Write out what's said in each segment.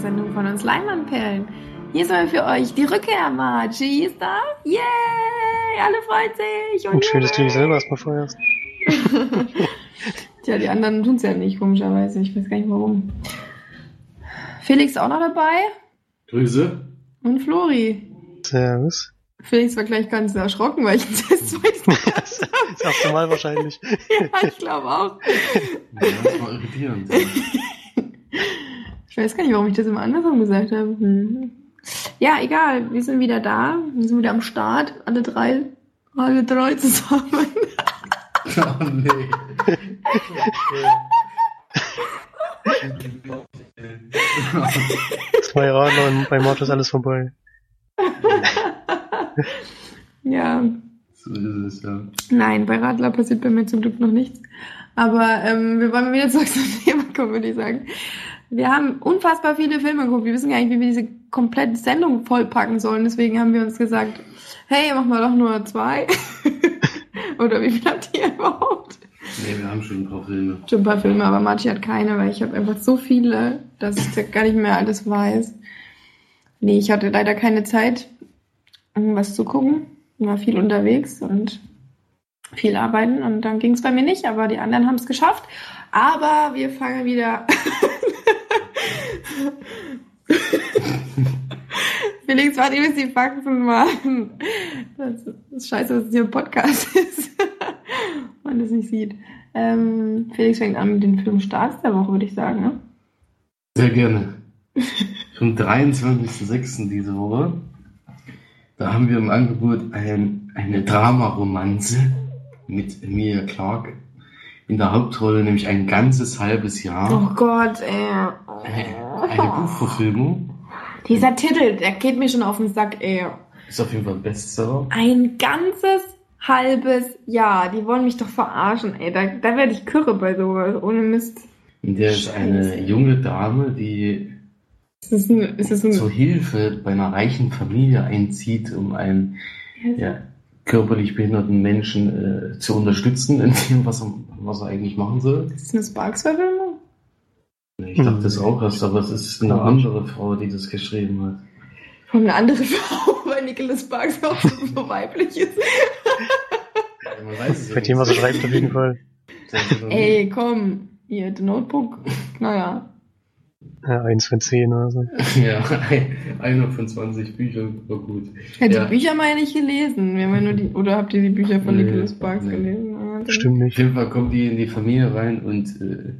Sendung von uns Leinwandperlen. Hier ist mal für euch die Rückkehr, Margie ist da. Yay! Alle freuen sich. Und schön, dass du dich selber erstmal feuerst. Tja, die anderen tun es ja nicht, komischerweise. Ich weiß gar nicht warum. Felix auch noch dabei. Grüße. Und Flori. Servus. Felix war gleich ganz erschrocken, weil ich das zweite Mal Das erste Mal wahrscheinlich. Ja, ich glaube auch. Ja, das war irritierend. Ich weiß gar nicht, warum ich das immer andersrum gesagt habe. Hm. Ja, egal. Wir sind wieder da. Wir sind wieder am Start. Alle drei. Alle drei zusammen. oh nee. Zwei Radler und bei Mord ist alles vorbei. ja. so ist es, ja. Nein, bei Radler passiert bei mir zum Glück noch nichts. Aber ähm, wir wollen mal wieder zurück zum Thema kommen, würde ich sagen. Wir haben unfassbar viele Filme geguckt. Wir wissen gar nicht, wie wir diese komplette Sendung vollpacken sollen. Deswegen haben wir uns gesagt, hey, machen wir doch nur zwei. Oder wie viel habt ihr überhaupt? Nee, wir haben schon ein paar Filme. Schon ein paar Filme, aber Marci hat keine, weil ich habe einfach so viele, dass ich gar nicht mehr alles weiß. Nee, ich hatte leider keine Zeit, was zu gucken. War viel unterwegs und viel arbeiten und dann ging es bei mir nicht, aber die anderen haben es geschafft. Aber wir fangen wieder. Felix, warte, ich muss die Faxen machen. Das ist scheiße, dass es hier ein Podcast ist. Man das nicht sieht. Ähm, Felix fängt an mit den Filmstarts der Woche, würde ich sagen. Ne? Sehr gerne. Vom 23.06. diese Woche. Da haben wir im Angebot ein, eine Dramaromanze mit Emilia Clarke in der Hauptrolle, nämlich ein ganzes halbes Jahr. Oh Gott, ey. Eine, eine Buchverfilmung. Dieser Titel, der geht mir schon auf den Sack, ey. Ist auf jeden Fall ein Bestseller. Ein ganzes halbes Jahr. Die wollen mich doch verarschen, ey. Da, da werde ich kürre bei sowas. Ohne Mist. In der ist eine junge Dame, die Ist das ein, ist das ein, zur Hilfe bei einer reichen Familie einzieht, um einen ja, körperlich behinderten Menschen äh, zu unterstützen in dem, was er, was er eigentlich machen soll. ist das eine Sparks-Verfilmung? Ich dachte das auch erst, aber es ist eine andere Frau, die das geschrieben hat. Von einer anderen Frau, weil Nicholas Sparks auch so weiblich ist. Man weiß es Bei dem, was er schreibt, auf jeden Fall. Ey, komm. Hier, The Notebook. Naja. Ja, eins von zehn oder so. Ja, ein- einer von 20 Büchern war gut. Ja, die Ja. Bücher meine ich gelesen. Wir haben ja nur die, oder habt ihr die Bücher von Nee, Nicholas Sparks nee. gelesen? Ah, dann- Stimmt Auf nicht. jeden Fall kommt die in die Familie rein und äh,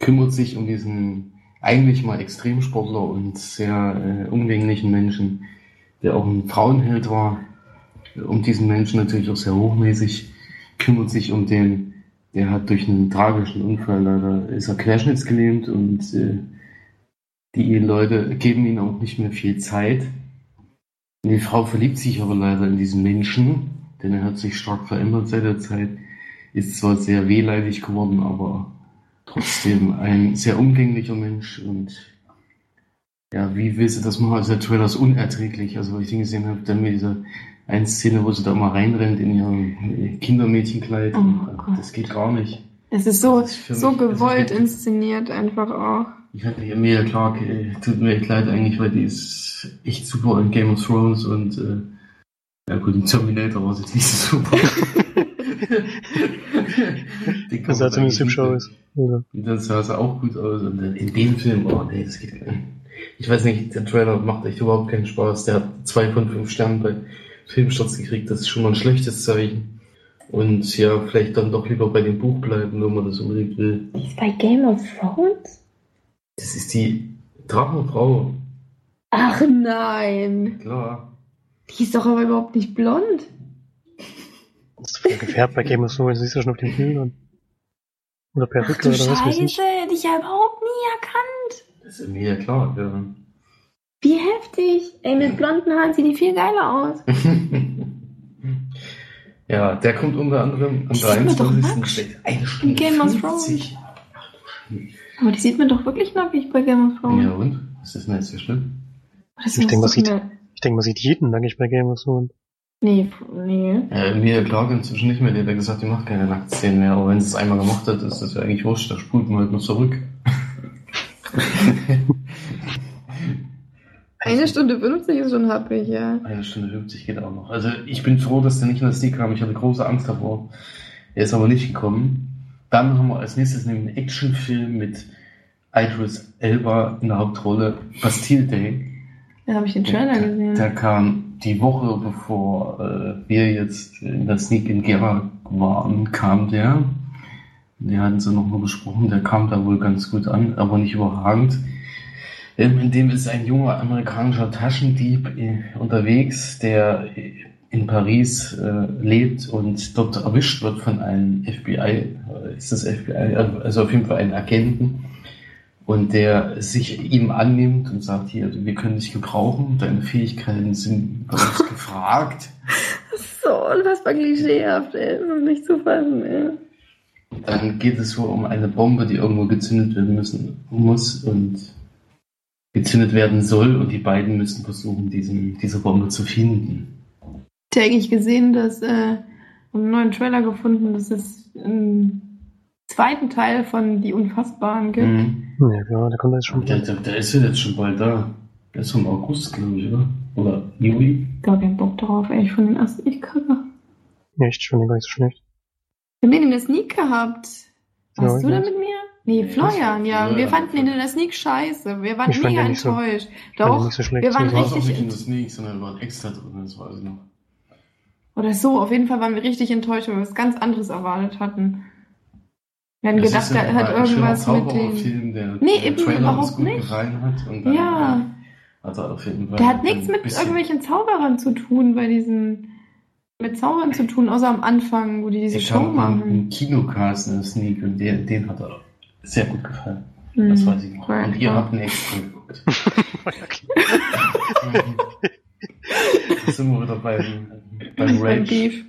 kümmert sich um diesen eigentlich mal Extremsportler und sehr äh, umgänglichen Menschen, der auch ein Frauenheld war. Um diesen Menschen natürlich auch sehr hochmäßig, kümmert sich um den, der hat durch einen tragischen Unfall leider, ist er querschnittsgelähmt und äh, die Leute geben ihm auch nicht mehr viel Zeit. Die Frau verliebt sich aber leider in diesen Menschen, denn er hat sich stark verändert seit der Zeit ist zwar sehr wehleidig geworden, aber trotzdem ein sehr umgänglicher Mensch und ja, wie willst du das machen? Also der Trailer ist unerträglich. Also, was ich den gesehen habe, dann mit dieser eine Szene, wo sie da mal reinrennt in ihrem Kindermädchenkleid. Oh Gott. das geht gar nicht. Es ist so, Das ist so ist gewollt inszeniert einfach auch. Ich hatte Emilia Clarke, äh, tut mir echt leid eigentlich, weil die ist echt super in Game of Thrones und äh, ja gut, in Terminator war jetzt nicht so super. Das sah zumindest hübsch nicht- aus. Oder? Und dann sah es auch gut aus. Und in dem Film, oh nee, das geht gar nicht. Ich weiß nicht, der Trailer macht echt überhaupt keinen Spaß. Der hat zwei von fünf Sternen bei Filmstarts gekriegt. Das ist schon mal ein schlechtes Zeichen. Und ja, vielleicht dann doch lieber bei dem Buch bleiben, wenn man das unbedingt will. Die ist bei Game of Thrones? Das ist die Drachenfrau. Ach nein. Klar. Die ist doch aber überhaupt nicht blond. Das ist voll gefärbt bei Game of Thrones, siehst du schon auf den Bildern. Oder Perücke oder was weiß Scheiße, ich. hätte ich ja überhaupt nie erkannt. Das ist mir ja klar. Ja. Wie heftig. Ey, mit blonden Haaren sieht die viel geiler aus. ja, der kommt unter anderem am Die sieht man doch 23. nackt. Steht Eine Stunde Game of 50. Aber die sieht man doch wirklich nackig bei Game of Thrones. Ja und? Was ist denn jetzt so schlimm? Das Ich muss denk, man sieht- Ich denke, man sieht jeden nackig bei Game of Thrones. Nee, nee. Ja, Emilia Clarke inzwischen nicht mehr, die hat ja gesagt, die macht keine Nacktszenen mehr, aber wenn sie es einmal gemacht hat, ist das ja eigentlich wurscht, da spult man halt nur zurück. Eine Stunde 50 ist schon happig, ja. Eine Stunde 50 geht auch noch. Also ich bin froh, dass der nicht in der Sneak kam. Ich hatte große Angst davor. Er ist aber nicht gekommen. Dann haben wir als nächstes einen Actionfilm mit Idris Elba in der Hauptrolle, Bastille Day. Da habe ich den Trailer gesehen. Der kam die Woche bevor äh, wir jetzt in der Sneak in Gera waren, kam der. Den hatten sie nochmal besprochen. Der kam da wohl ganz gut an, aber nicht überragend. Ähm, In dem ist ein junger amerikanischer Taschendieb äh, unterwegs, der äh, in Paris äh, lebt und dort erwischt wird von einem FBI, äh, ist das FBI, also auf jeden Fall einen Agenten, und der sich ihm annimmt und sagt, hier, wir können dich gebrauchen, deine Fähigkeiten sind bei uns gefragt. So unfassbar klischeehaft, ey. Das ist nicht zu fassen, ey. Dann geht es wohl um eine Bombe, die irgendwo gezündet werden müssen, muss und gezündet werden soll und die beiden müssen versuchen, diesen, diese Bombe zu finden. Ich habe eigentlich gesehen, dass äh, einen neuen Trailer gefunden, dass es einen zweiten Teil von Die Unfassbaren gibt. Mhm. Ja, ja, da kommt er jetzt schon. Der, der, der ist ja jetzt schon bald da. Der ist vom August, glaube ich, oder? Oder Juli? Ich habe keinen Bock drauf, ey. Ich fand den ersten echt kacke. Echt, ich finde den gar nicht so schlecht. Wir haben den in der Sneak gehabt. Warst Ja, du ich da mit mir? Nee, Florian, ich- ja. ja, wir fanden ja. ihn in der Sneak scheiße. Wir waren Ich mega so- enttäuscht. den Doch, nicht so schlecht, wir waren so. war es auch richtig nicht in der Sneak, sondern war extra drin, das weiß ich noch. Oder so, auf jeden Fall waren wir richtig enttäuscht, weil wir was ganz anderes erwartet hatten. Wir hatten Das gedacht, ist ja er hat irgendwas mit dem. Zaubererfilm, der, Nee, der eben Trailer überhaupt nicht. gefallen hat. Und dann Ja. hat er auf jeden Fall Der hat nichts mit bisschen- irgendwelchen Zauberern zu tun, bei diesen. mit Zaubern zu tun, außer am Anfang, wo die diese Der Show machen. im Kinocast in der Sneak und der, den hat er sehr gut gefallen. Hm. Das weiß ich noch. Ja, Und ihr habt ihn extra geguckt. da sind wir wieder beim, beim Beim Rage.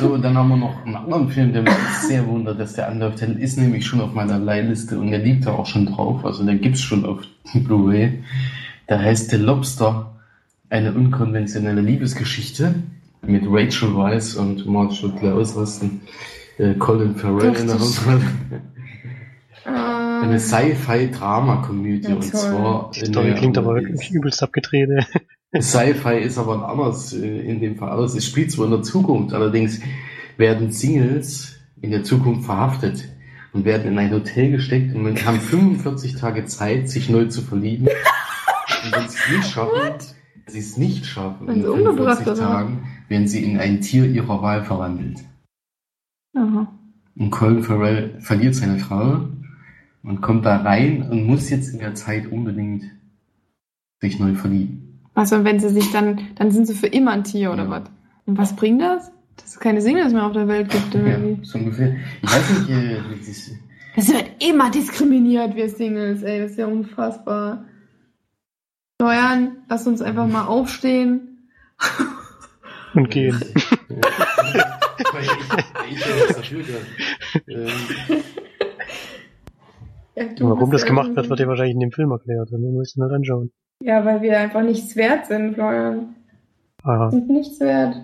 So, dann haben wir noch einen anderen Film, der mich sehr wundert, dass der anläuft. Der ist nämlich schon auf meiner Leihliste und der liegt da auch schon drauf. Also der gibt's schon auf Blu-ray. Der heißt The Lobster, eine unkonventionelle Liebesgeschichte mit Rachel Weisz und Marshall Klaus Rasten, äh, Colin Farrell in der Hauptrolle. Ähm, Eine Sci-Fi-Drama-Komödie Ja, Die und zwar in Story der- klingt aber wirklich übelst abgedreht. Sci-Fi ist aber anders äh, in dem Fall anders. Es spielt zwar in der Zukunft, allerdings werden Singles in der Zukunft verhaftet und werden in ein Hotel gesteckt und haben 45 Tage Zeit, sich neu zu verlieben. Und wenn sie es nicht schaffen, wenn sie es nicht schaffen, in sie umgebracht 45 werden. Tagen, werden sie in ein Tier ihrer Wahl verwandelt. aha. Und Colin Farrell verliert seine Frau und kommt da rein und muss jetzt in der Zeit unbedingt sich neu verlieben. Was, und wenn sie sich dann, dann sind sie für immer ein Tier oder Ja. was? Und was bringt das? Dass es keine Singles mehr auf der Welt gibt, oder Ja, so ungefähr. Ich weiß nicht, äh, wie das- Das wird immer diskriminiert, wir Singles, ey, das ist ja unfassbar. Steuern, lass uns einfach mal aufstehen. Und gehen. Weil ich, ich ja Warum das gemacht wird, irgendwie- wird dir wahrscheinlich in dem Film erklärt. Und wir müssen halt anschauen. Ja, weil wir einfach nichts wert sind, Florian. Aha. Sind nichts wert.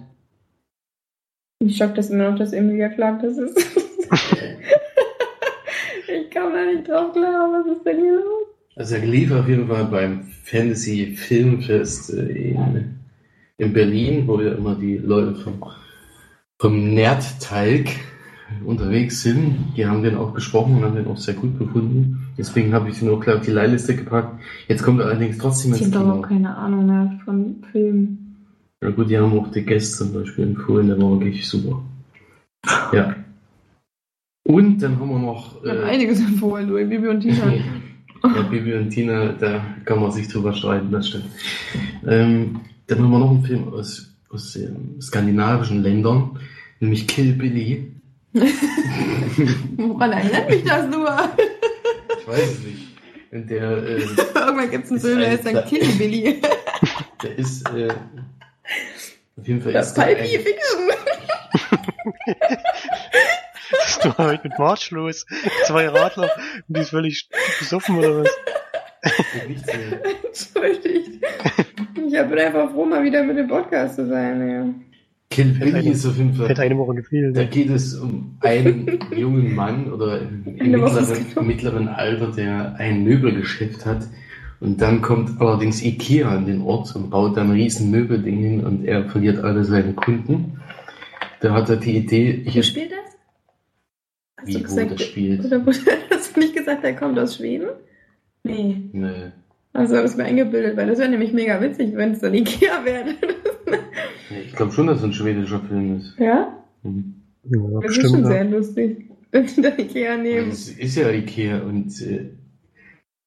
Ich schock das immer noch, dass Emilia Clark das ist. ich komme da nicht drauf klar, was ist denn hier los? Also er lief auf jeden Fall beim Fantasy Filmfest äh, in, in Berlin, wo ja immer die Leute vom, vom Nerdteig unterwegs sind. Die haben den auch besprochen und haben den auch sehr gut gefunden. Deswegen habe ich den auch gleich auf die Leihliste gepackt. Jetzt kommt er allerdings trotzdem Ich ins habe aber Kino. auch keine Ahnung mehr von Filmen. Ja gut, die haben auch die Gäste zum Beispiel empfohlen, der war wirklich super. Ja. Und dann haben wir noch Ich habe äh, einiges empfohlen, du, Bibi und Tina. ja, Bibi und Tina, da kann man sich drüber streiten, das stimmt. Ähm, dann haben wir noch einen Film aus, aus ähm, skandinavischen Ländern, nämlich Kill Billy. Woran erinnert mich das nur? Ich weiß es nicht. Und der, äh, Irgendwann gibt es einen Ist Film, der ein- heißt dann Kill Billy. der ist äh, auf jeden Fall Das ist Pulp ein, Fiction. Was ist denn heute mit March los? Zwei Radler. Und die ist völlig besoffen oder was? Entschuldigt. Ich bin einfach froh, mal wieder mit dem Podcast zu sein. Ja. Kill Billy ist auf jeden Fall. Hätte eine Woche gefehlt. Da geht es um einen jungen Mann oder im mittleren, mittleren Alter, der ein Möbelgeschäft hat. Und dann kommt allerdings Ikea an den Ort und baut dann riesen Möbelding hin und er verliert alle seine Kunden. Da hat er die Idee, Wo ich spielt das? Hast wie du wo gesagt, das spielt. oder wo, hast du nicht gesagt, er kommt aus Schweden? Nee. Nee. Also habe ich mir eingebildet, weil das wäre nämlich mega witzig, wenn es dann Ikea wäre. Ich glaube schon, dass es ein schwedischer Film ist. ja? Mhm. Ja, Das ist bestimmt. schon ja. sehr lustig, dann Ikea nehmen. Es ist ja Ikea und äh,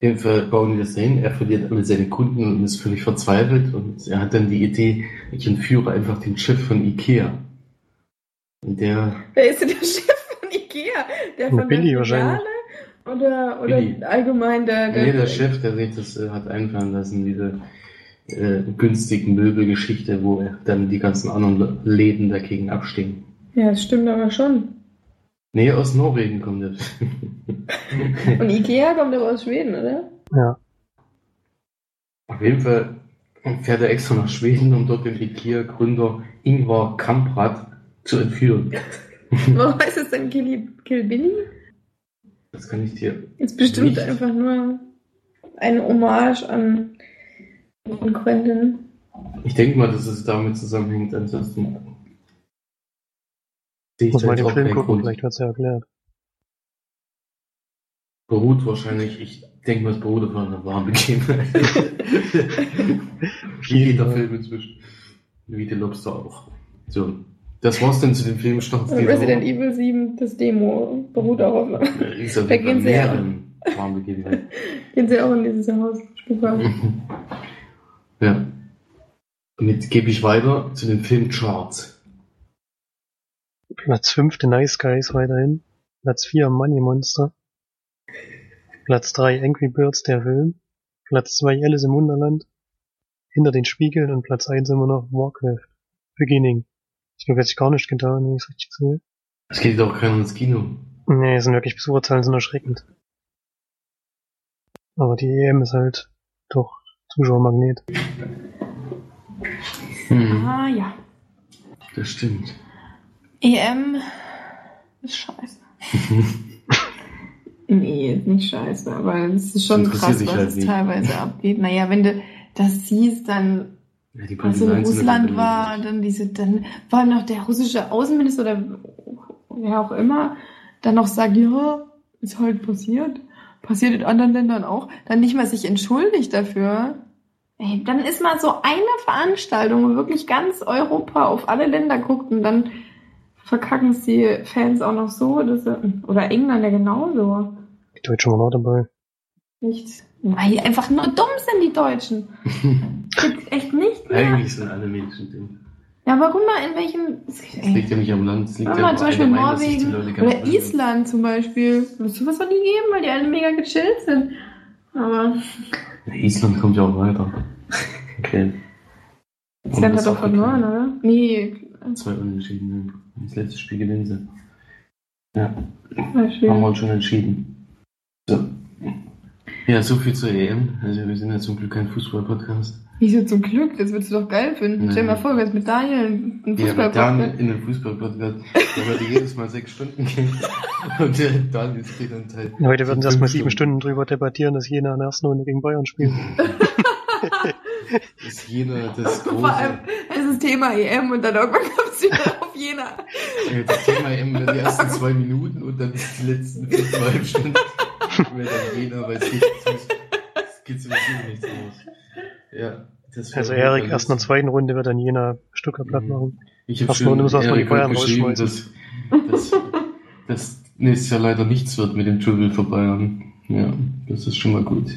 jedenfalls bauen die das hin. Er verliert alle seine Kunden und ist völlig verzweifelt und er hat dann die Idee, ich entführe einfach den Chef von Ikea. Und der, Wer ist denn der Chef von Ikea? Der von Billy der wahrscheinlich. Oder, oder Billy. allgemein der, der, nee, der Chef, der sich das äh, hat einfallen lassen, diese äh, günstigen Möbelgeschichte, wo dann die ganzen anderen Läden dagegen abstehen. Ja, das stimmt aber schon. Nee, aus Norwegen kommt der. Und Ikea kommt aber aus Schweden, oder? Ja. Auf jeden Fall fährt er extra nach Schweden, um dort den Ikea-Gründer Ingvar Kamprad zu entführen. Warum heißt es denn Kill, Kill Billy? Das kann ich dir. Ist bestimmt Nicht. einfach nur eine Hommage an Quentin. Ich denke mal, dass es damit zusammenhängt. Ansonsten ich Muss mal den auch Film gucken, Grund. vielleicht wird's ja erklärt. Beruht wahrscheinlich, ich denke mal, es beruht auf einer wahren Begebenheit. Wie jeder. Film inzwischen. Wie die Lobster auch. So, das war's dann zu den Filmstarts Also Resident Evil 7, das Demo, beruht auch auf. Ja Da gehen sie ja-. Gehen sie auch in dieses Haus. Ja. Damit gebe ich weiter zu den Filmcharts. Platz 5 The Nice Guys weiterhin. Platz 4 Money Monster. Platz 3 Angry Birds, der Film. Platz 2 Alice im Wunderland. Hinter den Spiegeln und Platz 1 immer noch Warcraft. Beginning. Ich glaube, jetzt gar nicht getan, wenn ich es richtig sehe. Es geht auch keiner ins Kino. Nee, sind wirklich Besucherzahlen sind erschreckend. Aber die EM ist halt doch Zuschauermagnet. Hm, Ah ja. das stimmt. EM ist scheiße. nee, ist nicht scheiße, aber es ist schon krass, was halt es nicht. teilweise abgeht. Naja, wenn du das siehst, dann Ja, die was in Russland war, dann diese, dann war noch der russische Außenminister oder wer auch immer, dann noch sagt, ja, ist halt passiert. Passiert in anderen Ländern auch. Dann nicht mal sich entschuldigt dafür. Ey, dann ist mal so eine Veranstaltung, wo wirklich ganz Europa auf alle Länder guckt und dann verkacken es die Fans auch noch so. Dass, sie- oder Engländer genauso. Die Deutschen waren auch dabei. Nicht. Weil die einfach nur dumm sind, die Deutschen. Echt nicht mehr. Eigentlich sind alle Menschen dumm. Ja, aber guck mal, in welchen. Es liegt ja nicht am Land, es liegt ja mal, zum Beispiel Norwegen oder Island zum Beispiel. Sowas soll die geben, weil die alle mega gechillt sind. Aber Ja, Island kommt ja auch weiter. Okay. Island hat doch verloren, oder? Nee, Zwei Unentschieden. Das letzte Spiel gewinnen sie. Ja, war haben wir uns schon entschieden. So. Ja, so viel zur EM. Also wir sind ja zum Glück kein Fußball-Podcast. Wieso zum Glück? Das würdest du doch geil finden. Stell dir mal vor, du wärst mit Daniel einen Ja, Fußball mit Dan in den Fußball-Podcast, da würde jedes Mal sechs Stunden gehen. Und der Daniel geht dann halt. Heute werden sie erstmal sieben Stunden drüber debattieren, dass Jena in der ersten Runde gegen Bayern spielt. Ist jener das Vor allem, große. es ist Thema EM und dann irgendwann kommst du wieder auf Jena. Das Thema EM die ersten zwei Minuten und dann die letzten fünfeinhalb Stunden. Jener, weil es geht, es geht sowieso nichts aus. Ja. das Also Erik erst in der zweiten Runde wird dann Jena Stuttgart platt Mhm. machen. Ich habe schon die Erik Bayern geschrieben, dass, dass, dass nächstes Jahr leider nichts wird mit dem Jubel für Bayern. Ja, das ist schon mal gut.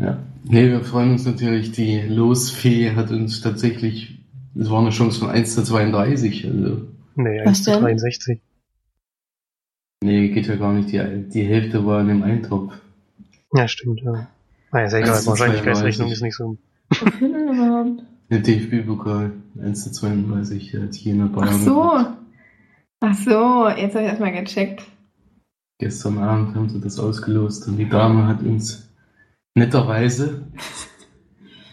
Ja. Nee, wir freuen uns natürlich, die Losfee hat uns tatsächlich, es war eine Chance von 1 zu 32, also, Nee, Was 1 zu denn? 63. nee, geht ja gar nicht, die, die Hälfte war in dem Eintopf. Ja, stimmt, ja. Naja, ist ja egal, 1 zu Wahrscheinlichkeitsrechnung 32. ist nicht so. Wofür denn überhaupt? Der DFB-Pokal, 1 zu 32, hat Jena Bayern. Ach so. Ach so, jetzt habe ich erstmal gecheckt. Gestern Abend haben sie das ausgelost und die Dame hat uns netterweise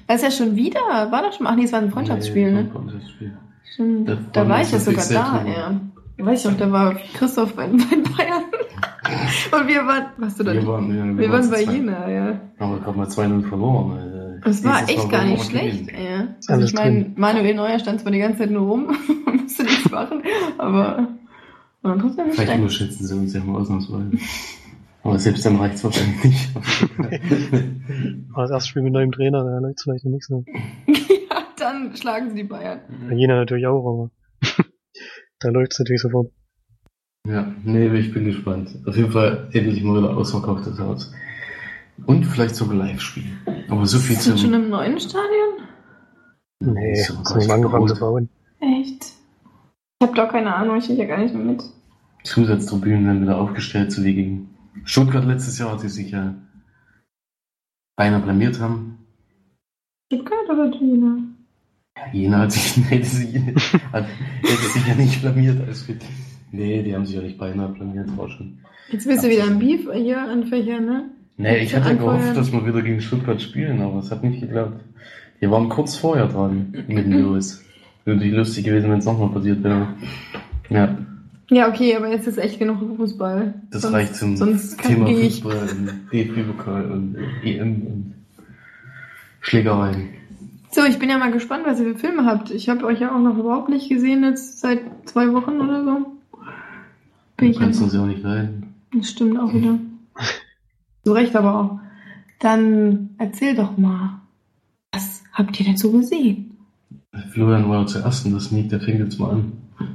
Das ist ja schon wieder. War doch schon mal. Ach nee, es war ein Freundschaftsspiel, Nee, ne? Freundschaftsspiel. Stimmt. Da Da, war ich ja sogar da, ja. Weiß ich noch, da war Christoph bei, bei Bayern. Und wir waren, warst du da Wir nicht? waren, ja, wir waren bei. Jena, ja. Aber gerade mal 2-0 verloren. Äh, Das war echt gar wir nicht schlecht, ja. Also ich meine. Manuel Neuer stand zwar die ganze Zeit nur rum und musste nichts machen, aber war trotzdem nicht Vielleicht schlecht. überschätzen sie uns ja mal ausnahmsweise. Aber selbst dann reicht's wahrscheinlich nicht. Aber das erste Spiel mit neuem Trainer, da läuft's vielleicht noch nicht so. ja, dann schlagen sie die Bayern. Bei Jena natürlich auch, aber da läuft's natürlich sofort. Ja, nee, ich bin gespannt. Auf jeden Fall endlich mal wieder ausverkauftes Haus. Und vielleicht sogar Live-Spiel. Aber so viel Sind schon im neuen Stadion? Nee, So ist nicht angefangen zu bauen. Echt? Ich hab doch keine Ahnung, ich bin ja gar nicht mehr mit. Zusatztribünen werden wieder aufgestellt, so wie gegen Stuttgart letztes Jahr, die sich ja beinahe blamiert haben. Stuttgart oder Jena? Ja, Jena hat sich, hätte sich, hat, hätte sich ja nicht blamiert als fit. Nee, die haben sich ja nicht beinahe blamiert, war schon. Jetzt bist du wieder im Beef hier anfächern, ne? Nee, ich hatte Anfeuern. gehofft, dass wir wieder gegen Stuttgart spielen, aber es hat nicht geklappt. Wir waren kurz vorher dran mit dem Lewis. Wäre natürlich lustig gewesen, wenn es nochmal passiert wäre. Ja, Ja, okay, aber jetzt ist echt genug Fußball. das sonst, reicht zum Thema. Fußball und DFB-Pokal und EM und Schlägereien. So, ich bin ja mal gespannt, was ihr für Filme habt. Ich habe euch ja auch noch überhaupt nicht gesehen jetzt seit zwei Wochen oder so. Bin Du ich kannst uns ja auch nicht leiden. Das stimmt auch wieder. Zu Recht aber auch. Dann erzähl doch mal. Was habt ihr denn so gesehen? Florian war ja zuerst und das Sneak, der fängt jetzt mal an.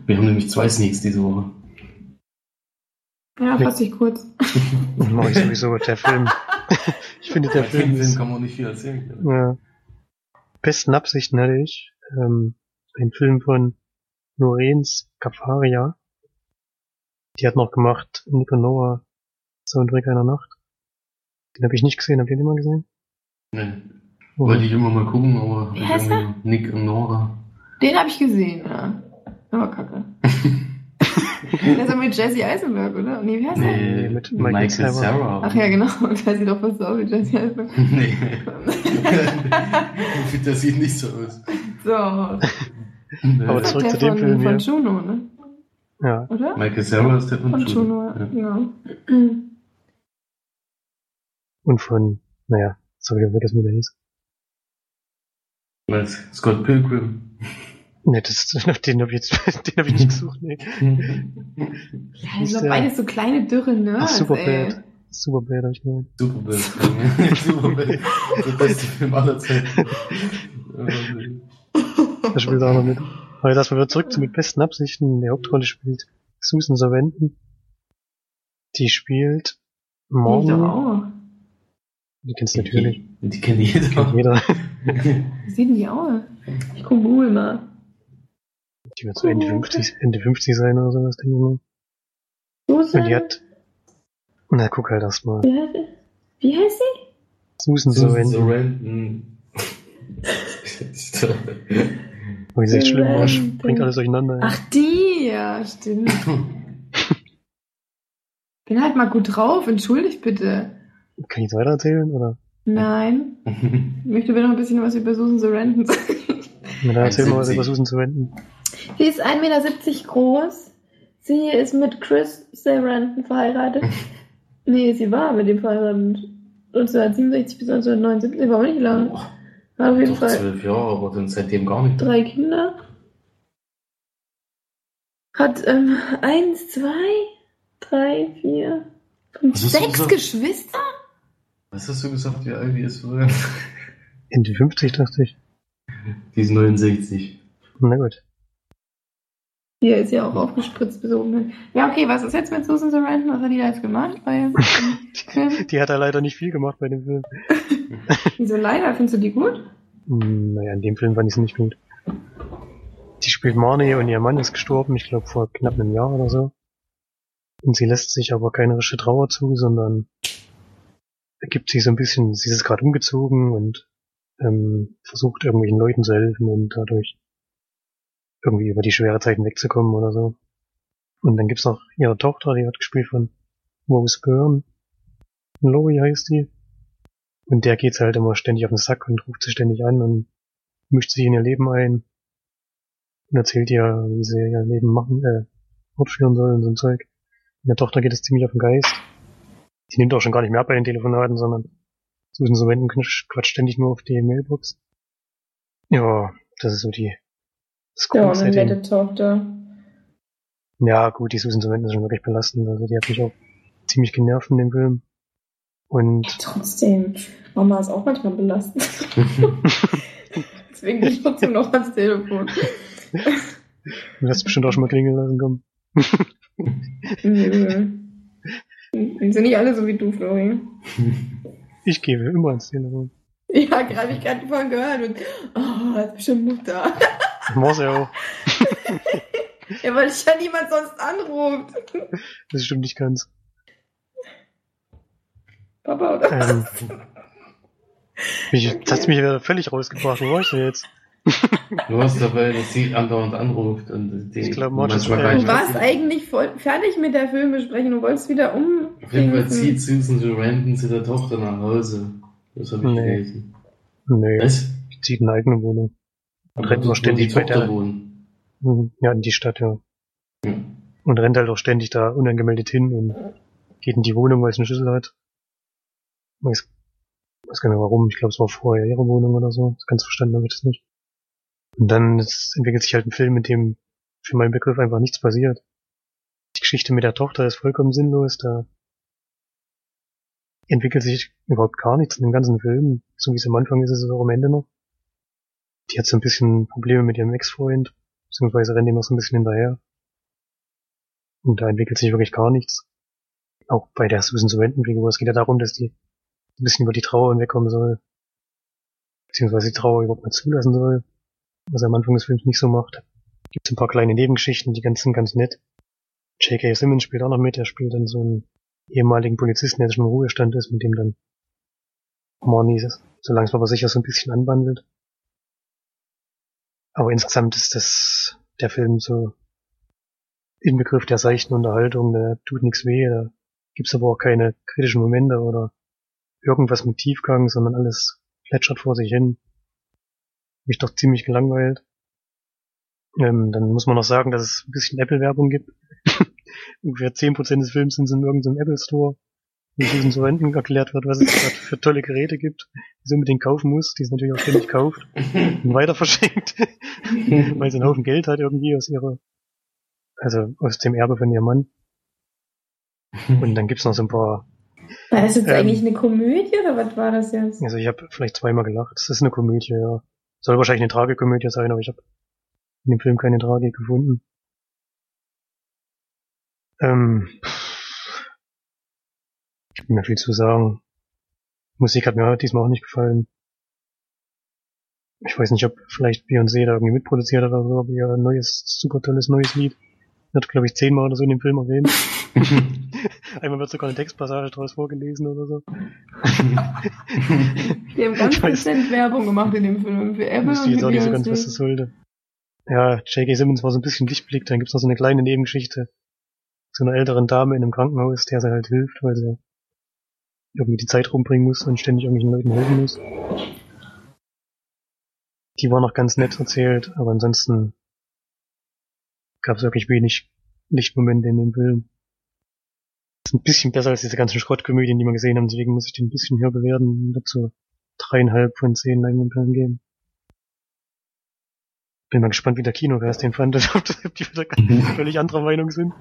Wir haben nämlich zwei Sneaks diese Woche. Ja, fass dich kurz. Mach ich sowieso, der Film. ich finde, der Bei Film dem Film ist, kann man nicht viel erzählen. ja. Besten Absichten hatte ich, ähm, ein Film von Lorenz Cafaria. Die hat noch gemacht Nico Noah, Soundtrack einer Nacht. Den habe ich nicht gesehen, habt ihr den mal gesehen? Nee. Oh. Wollte ich immer mal gucken, aber Wie heißt irgendwie Nick und Nora. Den habe ich gesehen, ja. Aber kacke. Der ist ja mit Jesse Eisenberg, oder? Nee, wie heißt der? Nee, mit Michael Michael, Cera. Cera. Ach ja, genau. Der sieht doch fast so aus wie Jesse Eisenberg. nee. das sieht nicht so aus. So. Aber zurück zu der dem von, Film von hier. Juno, ne? Ja, Oder? Michael Cera ist der von, Von Juno, Ja. ja. und von, naja, sorry, ich hab vergessen, wie der hieß. Was? Scott Pilgrim. Ne, das, den habe ich jetzt, den habe ich nicht gesucht, nee. Ja, das sind beides so kleine dürre Ach, Nerds, ey. Superbad. Superbad habe ich gemeint. Superbad. Superbad. Der beste Film aller Zeiten. Da spielt er auch noch mit. Aber jetzt erstmal wieder zurück zu mit besten Absichten. Die Hauptrolle spielt Susan Sarandon. Die spielt Morgen. auch. Die kennst du natürlich. Die, die kennt jeder. Kennt jeder. Wie sieht denn die aus? Ich guck Google mal. Die wird so Ende 50, Ende 50 sein oder sowas, denke ich mal. Susan? Und die hat, na, guck halt erstmal. Wie heißt sie? Wie heißt sie? Susan Susan Sarandon. Oh, die ist echt schlimm, Sarandon. bringt alles durcheinander. Ach, die, ja, stimmt. Bin halt mal gut drauf, entschuldigt bitte. Kann ich jetzt weiter erzählen, oder? Nein. Ich möchte mir noch ein bisschen was über Susan Sarandon sagen. Na, dann erzähl mal was 1,70. über Susan Sarandon. Sie ist 1,70 Meter groß. Sie ist mit Chris Sarandon verheiratet. nee, sie war mit dem verheiratet. 1967 bis 1979, war aber nicht lang. Boah, auf jeden doch Fall zwölf Jahre, aber dann seitdem gar nicht. drei Kinder. Hat ähm, eins, zwei, drei, vier, fünf, sechs? Geschwister? Was hast du gesagt, wie alt die ist? Ende 50, dachte ich. Die ist 69. Na gut. Hier ist ja auch aufgespritzt bis oben. Ja, okay, was ist jetzt mit Susan Sarandon? Was hat die da jetzt gemacht? Bei Film? Die hat ja leider nicht viel gemacht bei dem Film. Wieso leider? Findest du die gut? Hm, Naja, in dem Film fand ich sie nicht gut. Die spielt Marnie und ihr Mann ist gestorben, ich glaube vor knapp einem Jahr oder so. Und sie lässt sich aber keine richtige Trauer zu, sondern ergibt sich so ein bisschen, sie ist gerade umgezogen und ähm, versucht irgendwelchen Leuten zu helfen und dadurch irgendwie über die schwere Zeiten wegzukommen oder so. Und dann gibt's noch ihre Tochter, die wird gespielt von Rose Byrne. Lori heißt die. Und der geht's halt immer ständig auf den Sack und ruft sie ständig an und mischt sich in ihr Leben ein und erzählt ihr, wie sie ihr Leben machen, äh, fortführen soll und so ein Zeug. Der Tochter geht es ziemlich auf den Geist. Die nimmt auch schon gar nicht mehr ab bei den Telefonaten, sondern Susan Sarandon quatscht ständig nur auf die Mailbox. Ja, das ist so die Ja, eine nette Tochter. Ja, gut, die Susan Sarandon ist schon wirklich belastend. Also die hat mich auch ziemlich genervt in dem Film. Und ja, trotzdem, Mama ist auch manchmal belastend. Deswegen gehe ich trotzdem noch ans Telefon. Du hast bestimmt auch schon mal klingeln lassen, komm. Nö. Sind nicht alle so wie du, Florian. Ich gebe immer ans Telefon. Ja, gerade habe ich gerade vorhin gehört und oh, das ist bestimmt Mutter. Muss ja auch. ja, weil ich ja niemand sonst anruft. Das stimmt nicht ganz. Papa oder? Ähm, mich, das hat mich wieder völlig rausgebracht. Wo war ich denn jetzt? Du warst dabei, dass sie andauernd anruft und die ich glaube, manchmal Du warst eigentlich voll fertig mit der Filmbesprechung, du wolltest wieder um. Auf jeden Fall zieht Susan Sarandon zu der Tochter nach Hause. Das habe ich nee. gelesen. Nee. Was? Die zieht eine eigene Wohnung. Und rennt immer ständig bei der. Wohnen. Mhm. Ja, in die Stadt, ja. Und rennt halt auch ständig da unangemeldet hin und geht in die Wohnung, weil es eine Schlüssel hat. Ich weiß, weiß gar nicht warum. Ich glaube, es war vorher ihre Wohnung oder so. Das ganz verstanden habe ich das nicht. Und dann entwickelt sich halt ein Film, in dem für meinen Begriff einfach nichts passiert. Die Geschichte mit der Tochter ist vollkommen sinnlos, da entwickelt sich überhaupt gar nichts in dem ganzen Film. So wie es am Anfang ist, ist es auch am Ende noch. Die hat so ein bisschen Probleme mit ihrem Ex-Freund, beziehungsweise rennt ihm noch so ein bisschen hinterher. Und da entwickelt sich wirklich gar nichts. Auch bei der Susan Sarandon-Figur. Es geht ja darum, dass die ein bisschen über die Trauer hinwegkommen soll. Beziehungsweise die Trauer überhaupt mal zulassen soll was er am Anfang des Films nicht so macht. Gibt ein paar kleine Nebengeschichten, die ganz, sind ganz nett. J.K. Simmons spielt auch noch mit, er spielt dann so einen ehemaligen Polizisten, der schon im Ruhestand ist, mit dem dann Marnie so langsam aber sicher so ein bisschen anwandelt. Aber insgesamt ist das der Film so Inbegriff der seichten Unterhaltung, der tut nichts weh, da gibt's aber auch keine kritischen Momente oder irgendwas mit Tiefgang, sondern alles plätschert vor sich hin mich doch ziemlich gelangweilt. Ähm, dann muss man noch sagen, dass es ein bisschen Apple-Werbung gibt. Ungefähr 10% des Films sind in irgendeinem Apple Store, wo diesen so Enden erklärt wird, was es gerade für tolle Geräte gibt, die sie unbedingt kaufen muss, die es natürlich auch ständig kauft und weiter verschenkt, weil sie einen Haufen Geld hat irgendwie aus ihrer, also aus dem Erbe von ihrem Mann. Und dann gibt's noch so ein paar war das jetzt ähm, eigentlich eine Komödie oder was war das jetzt? Also ich habe vielleicht zweimal gelacht. Das ist eine Komödie, ja. Soll wahrscheinlich eine Tragikomödie sein, aber ich habe in dem Film keine Tragik gefunden. Ähm, ich habe mir viel zu sagen. Musik hat mir diesmal auch nicht gefallen. Ich weiß nicht, ob vielleicht Beyoncé da irgendwie mitproduziert hat oder so, aber ihr neues, super tolles neues Lied. Wird, glaube ich, zehnmal oder so in dem Film erwähnt. Einmal wird sogar eine Textpassage draus vorgelesen oder so. Die haben ganz dezent Werbung gemacht in dem Film für Apple. Ich jetzt auch nicht so ganz, was das sollte. Ja, J.K. Simmons war so ein bisschen Lichtblick, dann gibt's noch so eine kleine Nebengeschichte zu einer älteren Dame in einem Krankenhaus, der sie halt hilft, weil sie irgendwie die Zeit rumbringen muss und ständig irgendwelchen Leuten helfen muss. Die war noch ganz nett erzählt, aber ansonsten gab es wirklich wenig Lichtmomente in dem Film. Ist ein bisschen besser als diese ganzen Schrottkomödien, die wir gesehen haben, deswegen muss ich den ein bisschen höher bewerten und dazu dreieinhalb von zehn Leinwandperlen geben. Bin mal gespannt, wie der Kinogast den fand, ob die wieder völlig anderer Meinung sind.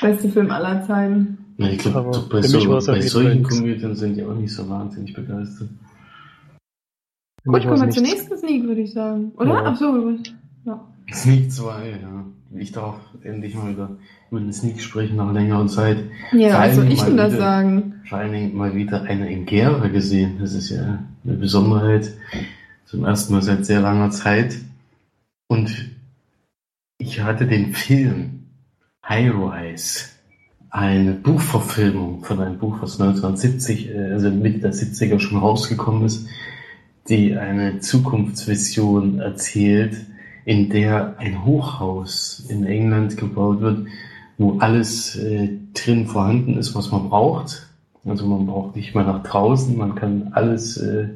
Beste Film aller Zeiten. Ja, ich glaube, bei, so, bei solchen Komödien sind die auch nicht so wahnsinnig begeistert. Gut, kommen wir zur nächsten Sneak, würde ich sagen. Oder? Ja. Ach so, ja. Sneak 2, ja. Ich darf endlich mal wieder über den Sneak sprechen nach längerer Zeit. Ja, was soll ich denn das sagen? Vor allen Dingen mal wieder eine in Gera gesehen. Das ist ja eine Besonderheit. Zum ersten Mal seit sehr langer Zeit. Und ich hatte den Film High Rise, eine Buchverfilmung von einem Buch, was 1970, äh, also Mitte der 70er schon rausgekommen ist, die eine Zukunftsvision erzählt, in der ein Hochhaus in England gebaut wird, wo alles äh, drin vorhanden ist, was man braucht. Also man braucht nicht mal nach draußen, man kann alles äh,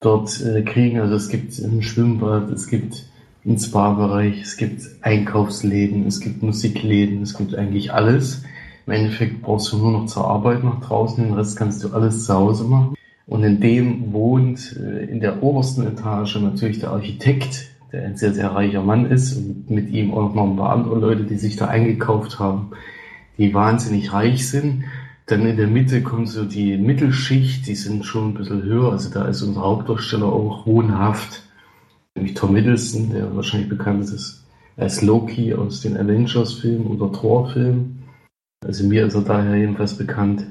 dort äh, kriegen. Also es gibt ein Schwimmbad, es gibt einen Spa-Bereich, es gibt Einkaufsläden, es gibt Musikläden, es gibt eigentlich alles. Im Endeffekt brauchst du nur noch zur Arbeit nach draußen, den Rest kannst du alles zu Hause machen. Und in dem wohnt äh, in der obersten Etage natürlich der Architekt, der ein sehr, sehr reicher Mann ist und mit ihm auch noch ein paar andere Leute, die sich da eingekauft haben, die wahnsinnig reich sind. Dann in der Mitte kommt so die Mittelschicht, die sind schon ein bisschen höher. Also da ist unser Hauptdarsteller auch wohnhaft, nämlich Tom Middleton, der wahrscheinlich bekannt ist als Loki aus den Avengers-Filmen oder Thor-Filmen. Also mir ist er daher jedenfalls bekannt.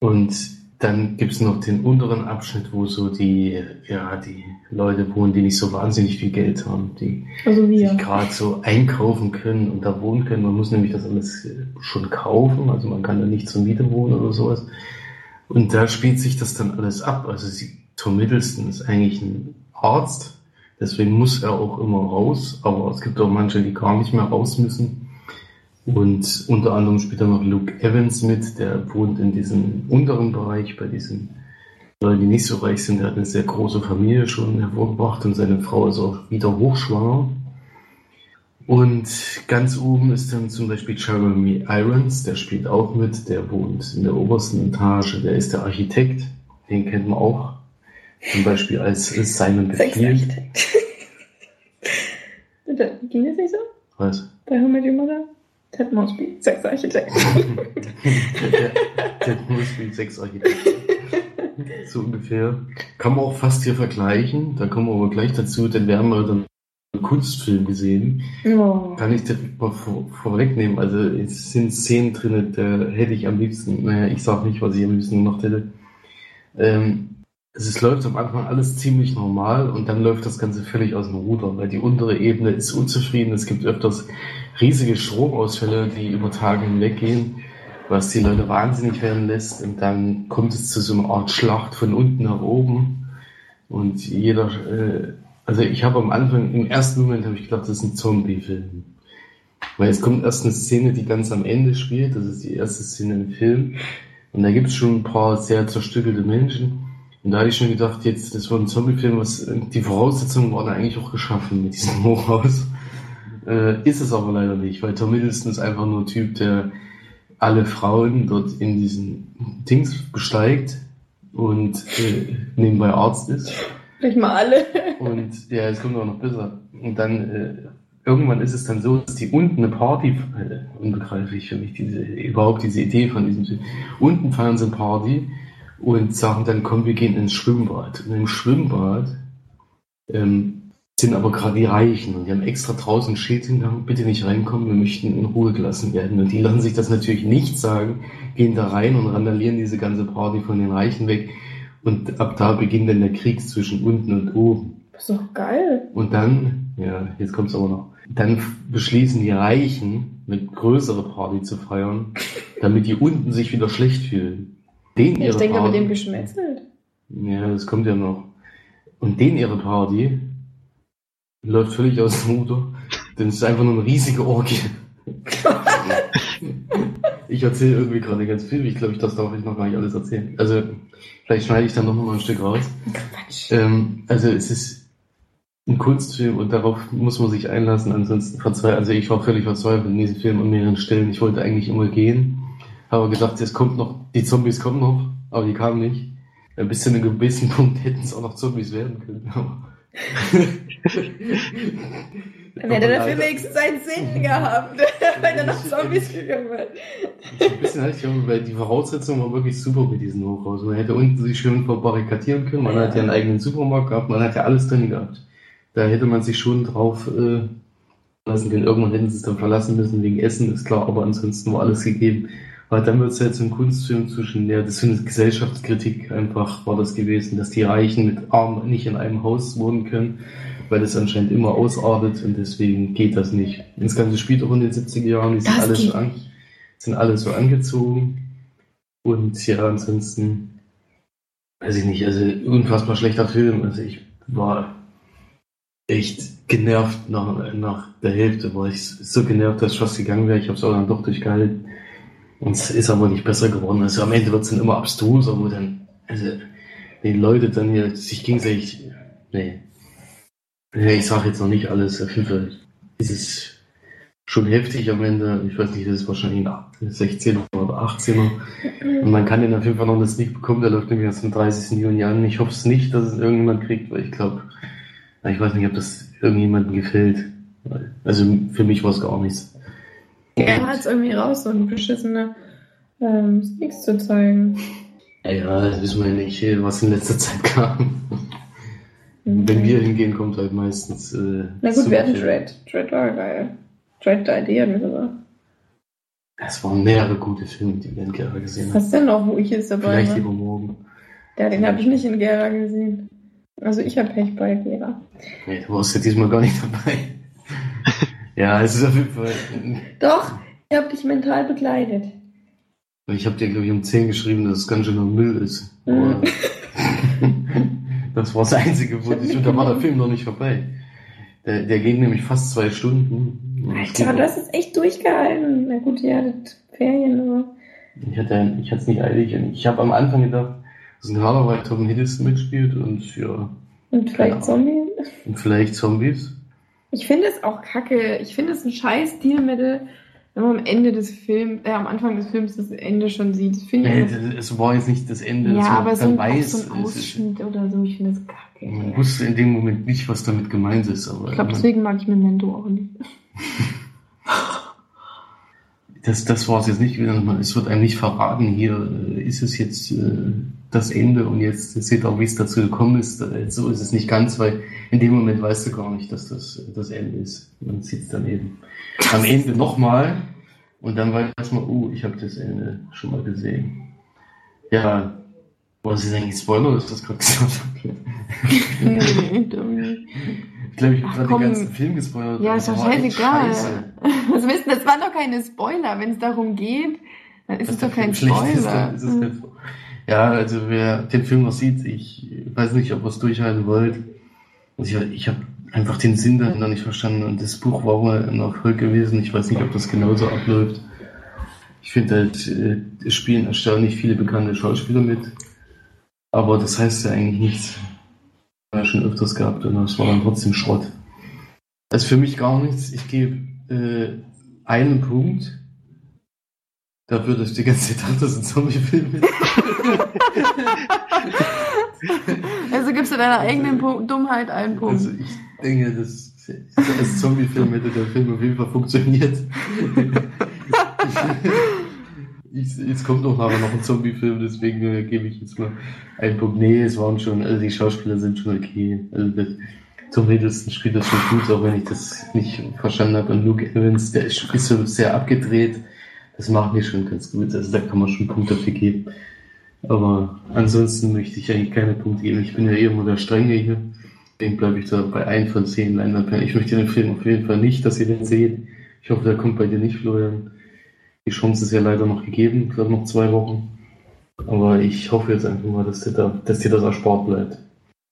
Und dann gibt es noch den unteren Abschnitt, wo so die, ja, die Leute wohnen, die nicht so wahnsinnig viel Geld haben, die Also sich gerade so einkaufen können und da wohnen können. Man muss nämlich das alles äh, schon kaufen, also man kann da nicht zur Miete wohnen oder sowas. Und da spielt sich das dann alles ab. Also sie, Tom Middleton ist eigentlich ein Arzt, deswegen muss er auch immer raus, aber es gibt auch manche, die gar nicht mehr raus müssen. Und unter anderem spielt da noch Luke Evans mit, der wohnt in diesem unteren Bereich bei diesen Leuten, die nicht so reich sind. Er hat eine sehr große Familie schon hervorgebracht und seine Frau ist auch wieder hochschwanger. Und ganz oben ist dann zum Beispiel Jeremy Irons, der spielt auch mit, der wohnt in der obersten Etage, der ist der Architekt, den kennt man auch. Zum Beispiel als Simon. Bitte, ging das nicht so? Was? Bei How Met Your Mother? Ted Mosby, Sexarchitekt. nur spielt Sexarchitekt. So ungefähr. Kann man auch fast hier vergleichen. Da kommen wir aber gleich dazu, denn wir haben ja dann einen Kunstfilm gesehen. Oh. Kann ich direkt mal vor, vorwegnehmen. Also es sind Szenen drin, da hätte ich am liebsten, naja, ich sag nicht, was ich am liebsten gemacht hätte. Ähm, es ist, läuft am Anfang alles ziemlich normal und dann läuft das Ganze völlig aus dem Ruder, weil die untere Ebene ist unzufrieden. Es gibt öfters riesige Stromausfälle, die über Tage hinweg gehen, was die Leute wahnsinnig werden lässt. Und dann kommt es zu so einer Art Schlacht von unten nach oben. Und jeder, äh, also ich habe am Anfang, im ersten Moment habe ich gedacht, das ist ein Zombie-Film. Weil es kommt erst eine Szene, die ganz am Ende spielt, das ist die erste Szene im Film. Und da gibt es schon ein paar sehr zerstückelte Menschen. Und da hatte ich schon gedacht, jetzt, das war ein Zombie-Film, was die Voraussetzungen waren eigentlich auch geschaffen mit diesem Hochhaus. Äh, ist es aber leider nicht, weil Tom Hiddleston ist einfach nur ein Typ, der alle Frauen dort in diesen Dings besteigt und äh, nebenbei Arzt ist. Nicht mal alle. Und ja, es kommt auch noch besser. Und dann äh, irgendwann ist es dann so, dass die unten eine Party, äh, unbegreiflich für mich, diese, überhaupt diese Idee von diesem Film. Unten feiern sie eine Party und sagen dann, komm, wir gehen ins Schwimmbad. Und im Schwimmbad ähm, sind aber gerade die Reichen und die haben extra draußen ein Schild hingehangen, bitte nicht reinkommen, wir möchten in Ruhe gelassen werden. Und die lassen sich das natürlich nicht sagen, gehen da rein und randalieren diese ganze Party von den Reichen weg. Und ab da beginnt dann der Krieg zwischen unten und oben. Das ist doch geil. Und dann, ja, jetzt kommt's aber noch, dann beschließen die Reichen, eine größere Party zu feiern, damit die unten sich wieder schlecht fühlen. Den Ich ihre denke aber Party, dem geschmetzelt. ja, das kommt ja noch. Und den ihre Party läuft völlig aus dem Ruder, denn es ist einfach nur eine riesige Orgie. ich erzähle irgendwie gerade ganz viel, ich glaube, ich das darf ich noch gar nicht alles erzählen. Also, vielleicht schneide ich dann noch mal ein Stück raus. Quatsch. Ähm, also es ist ein Kunstfilm und darauf muss man sich einlassen, ansonsten verzweifelt. Also ich war völlig verzweifelt in diesem Film an mehreren Stellen. Ich wollte eigentlich immer gehen, habe gedacht, es kommt noch, die Zombies kommen noch, aber die kamen nicht. Ein bisschen einem gewissen Punkt hätten es auch noch Zombies werden können. Dann hätte der Film wenigstens einen Sinn gehabt, wenn er nach Zombies gegangen wäre. Ein bisschen ich weil die Voraussetzung war wirklich super mit diesem Hochhaus. Man hätte unten sich schön verbarrikadieren können, man hat ja einen eigenen Supermarkt gehabt, man hat ja alles drin gehabt. Da hätte man sich schon drauf äh, lassen können. Irgendwann hätten sie es dann verlassen müssen wegen Essen, ist klar, aber ansonsten war alles gegeben. Aber dann wird es jetzt ein Kunstfilm zwischen, ja, das ist eine Gesellschaftskritik einfach war das gewesen, dass die Reichen mit Armen nicht in einem Haus wohnen können, weil das anscheinend immer ausartet und deswegen geht das nicht. Das Ganze spielt auch in den 70er Jahren, die sind Das alle so an, sind alle so angezogen. Und ja, ansonsten, weiß ich nicht, also unfassbar schlechter Film. Also ich war echt genervt nach, nach der Hälfte, war ich so genervt, dass ich fast gegangen wäre. Ich habe es auch dann doch durchgehalten. Und es ist aber nicht besser geworden. Also am Ende wird es dann immer abstruser, wo dann, also die Leute dann hier sich gegenseitig, nee. ich sage jetzt noch nicht alles, auf jeden Fall ist es schon heftig am Ende. Ich weiß nicht, das ist wahrscheinlich ein 16er oder 18er. Und man kann den auf jeden Fall noch das Sneak bekommen, der läuft nämlich erst am 30. Juni an. Ich hoffe es nicht, dass es irgendjemand kriegt, weil ich glaube, ich weiß nicht, ob das irgendjemandem gefällt. Also für mich war es gar nichts. Er hat es irgendwie raus, so eine beschissene ähm, Sneaks zu zeigen. Ja, das wissen wir nicht, was in letzter Zeit kam. Mhm. Wenn wir hingehen, kommt halt meistens. Äh, Na gut, wir hatten Dread. Dread war geil. Dread der Idee hatten wir sogar. Es waren mehrere gute Filme, die wir in Gera gesehen haben. Was denn noch, wo ich jetzt dabei Vielleicht lieber morgen. Ja, den habe ich nicht in Gera gesehen. Also ich habe Pech bei Gera. Nee, du warst ja diesmal gar nicht dabei. ja, es ist auf jeden Fall. Doch, ich habe dich mental begleitet. Ich habe dir, glaube ich, um 10 geschrieben, dass es ganz schön noch Müll ist. Mhm. das war das Einzige, wo ich, und da war der Film noch nicht vorbei. Der, der ging nämlich fast zwei Stunden. Alter, hast es echt durchgehalten. Na gut, ihr hattet Ferien, aber. Ich hatte ich es nicht eilig. Ich habe am Anfang gedacht, dass weil Tom Hiddleston mitspielt und ja. Und vielleicht Zombies? Und vielleicht Zombies. Ich finde es auch kacke. Ich finde es ein scheiß Stilmittel, wenn man am Ende des Films, äh, am Anfang des Films das Ende schon sieht. Das finde ich. Nee, es war jetzt nicht das Ende. Ja, aber so ein, weiß, so ein Ausschnitt oder so, ich finde es kacke. Man wusste in dem Moment nicht, was damit gemeint ist. Aber ich glaube, deswegen mag ich Memento auch nicht. das, das war es jetzt nicht. Es wird einem nicht verraten, hier äh, ist es jetzt äh, das Ende und jetzt seht auch, wie es dazu gekommen ist. Äh, so ist es nicht ganz, weil in dem Moment weißt du gar nicht, dass das das Ende ist. Man sieht es dann eben am Ende nochmal und dann weiß man, oh, ich habe das Ende schon mal gesehen. Ja, was ist eigentlich Spoiler, ist das gerade gesagt? ich glaube, ich habe gerade den ganzen Film gespoilert. Ja, ist doch scheißegal. Was wissen, das waren doch keine Spoiler. Wenn es darum geht, dann ist das es doch kein Spoiler. Ist, ist mhm. Ja, also wer den Film noch sieht, ich weiß nicht, ob ihr es durchhalten wollt. Also ich, ich habe einfach den Sinn dahinter nicht verstanden. Und das Buch war wohl ein Erfolg gewesen. Ich weiß nicht, ob das genauso abläuft. Ich finde halt, äh, es spielen erstaunlich viele bekannte Schauspieler mit. Aber das heißt ja eigentlich nichts. Ja schon öfters gehabt und das war dann trotzdem Schrott. Das ist für mich gar nichts. Ich gebe äh, einen Punkt dafür, dass ich die ganze Zeit dachte, das ein Zombie-Film ist. also gibst du deiner eigenen Dummheit einen Punkt. Also ich denke, dass als Zombie-Film hätte der Film auf jeden Fall funktioniert. ich, jetzt kommt doch nachher noch ein Zombie-Film, deswegen äh, gebe ich jetzt mal einen Punkt. Nee, es waren schon, also die Schauspieler sind schon okay. Also das, Tom Hiddleston spielt das schon gut, auch wenn ich das nicht verstanden habe. Und Luke Evans, der ist, ist so sehr abgedreht. Das macht mir schon ganz gut. Also da kann man schon Punkte dafür geben. Aber ansonsten möchte ich eigentlich keine Punkte geben. Ich bin ja eh immer der Strenge hier. Deswegen bleibe ich da bei 1 von 10 Leinwandperlen. Ich möchte den Film auf jeden Fall nicht, dass ihr den seht. Ich hoffe, der kommt bei dir nicht, Florian. Die Chance ist ja leider noch gegeben, ich glaube noch zwei Wochen. Aber ich hoffe jetzt einfach mal, dass dir, da, dass dir das erspart bleibt.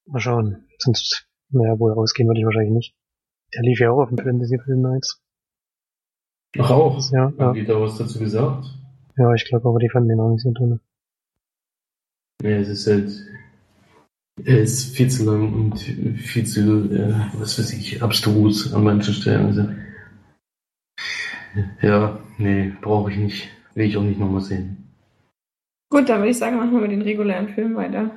Mal schauen. Sonst, naja, wohl rausgehen würde ich wahrscheinlich nicht. Der lief ja auch auf dem Fantasy Film Nights. Ach auch? Ja. Haben ja. die da was dazu gesagt? Ja, ich glaube aber, die fanden den auch nicht so drin. Ja, es ist halt, er ist viel zu lang und viel zu, äh, was weiß ich, abstrus an manchen Stellen. Also, ja, nee, brauche ich nicht. Will ich auch nicht nochmal sehen. Gut, dann würde ich sagen, machen wir mit den regulären Filmen weiter.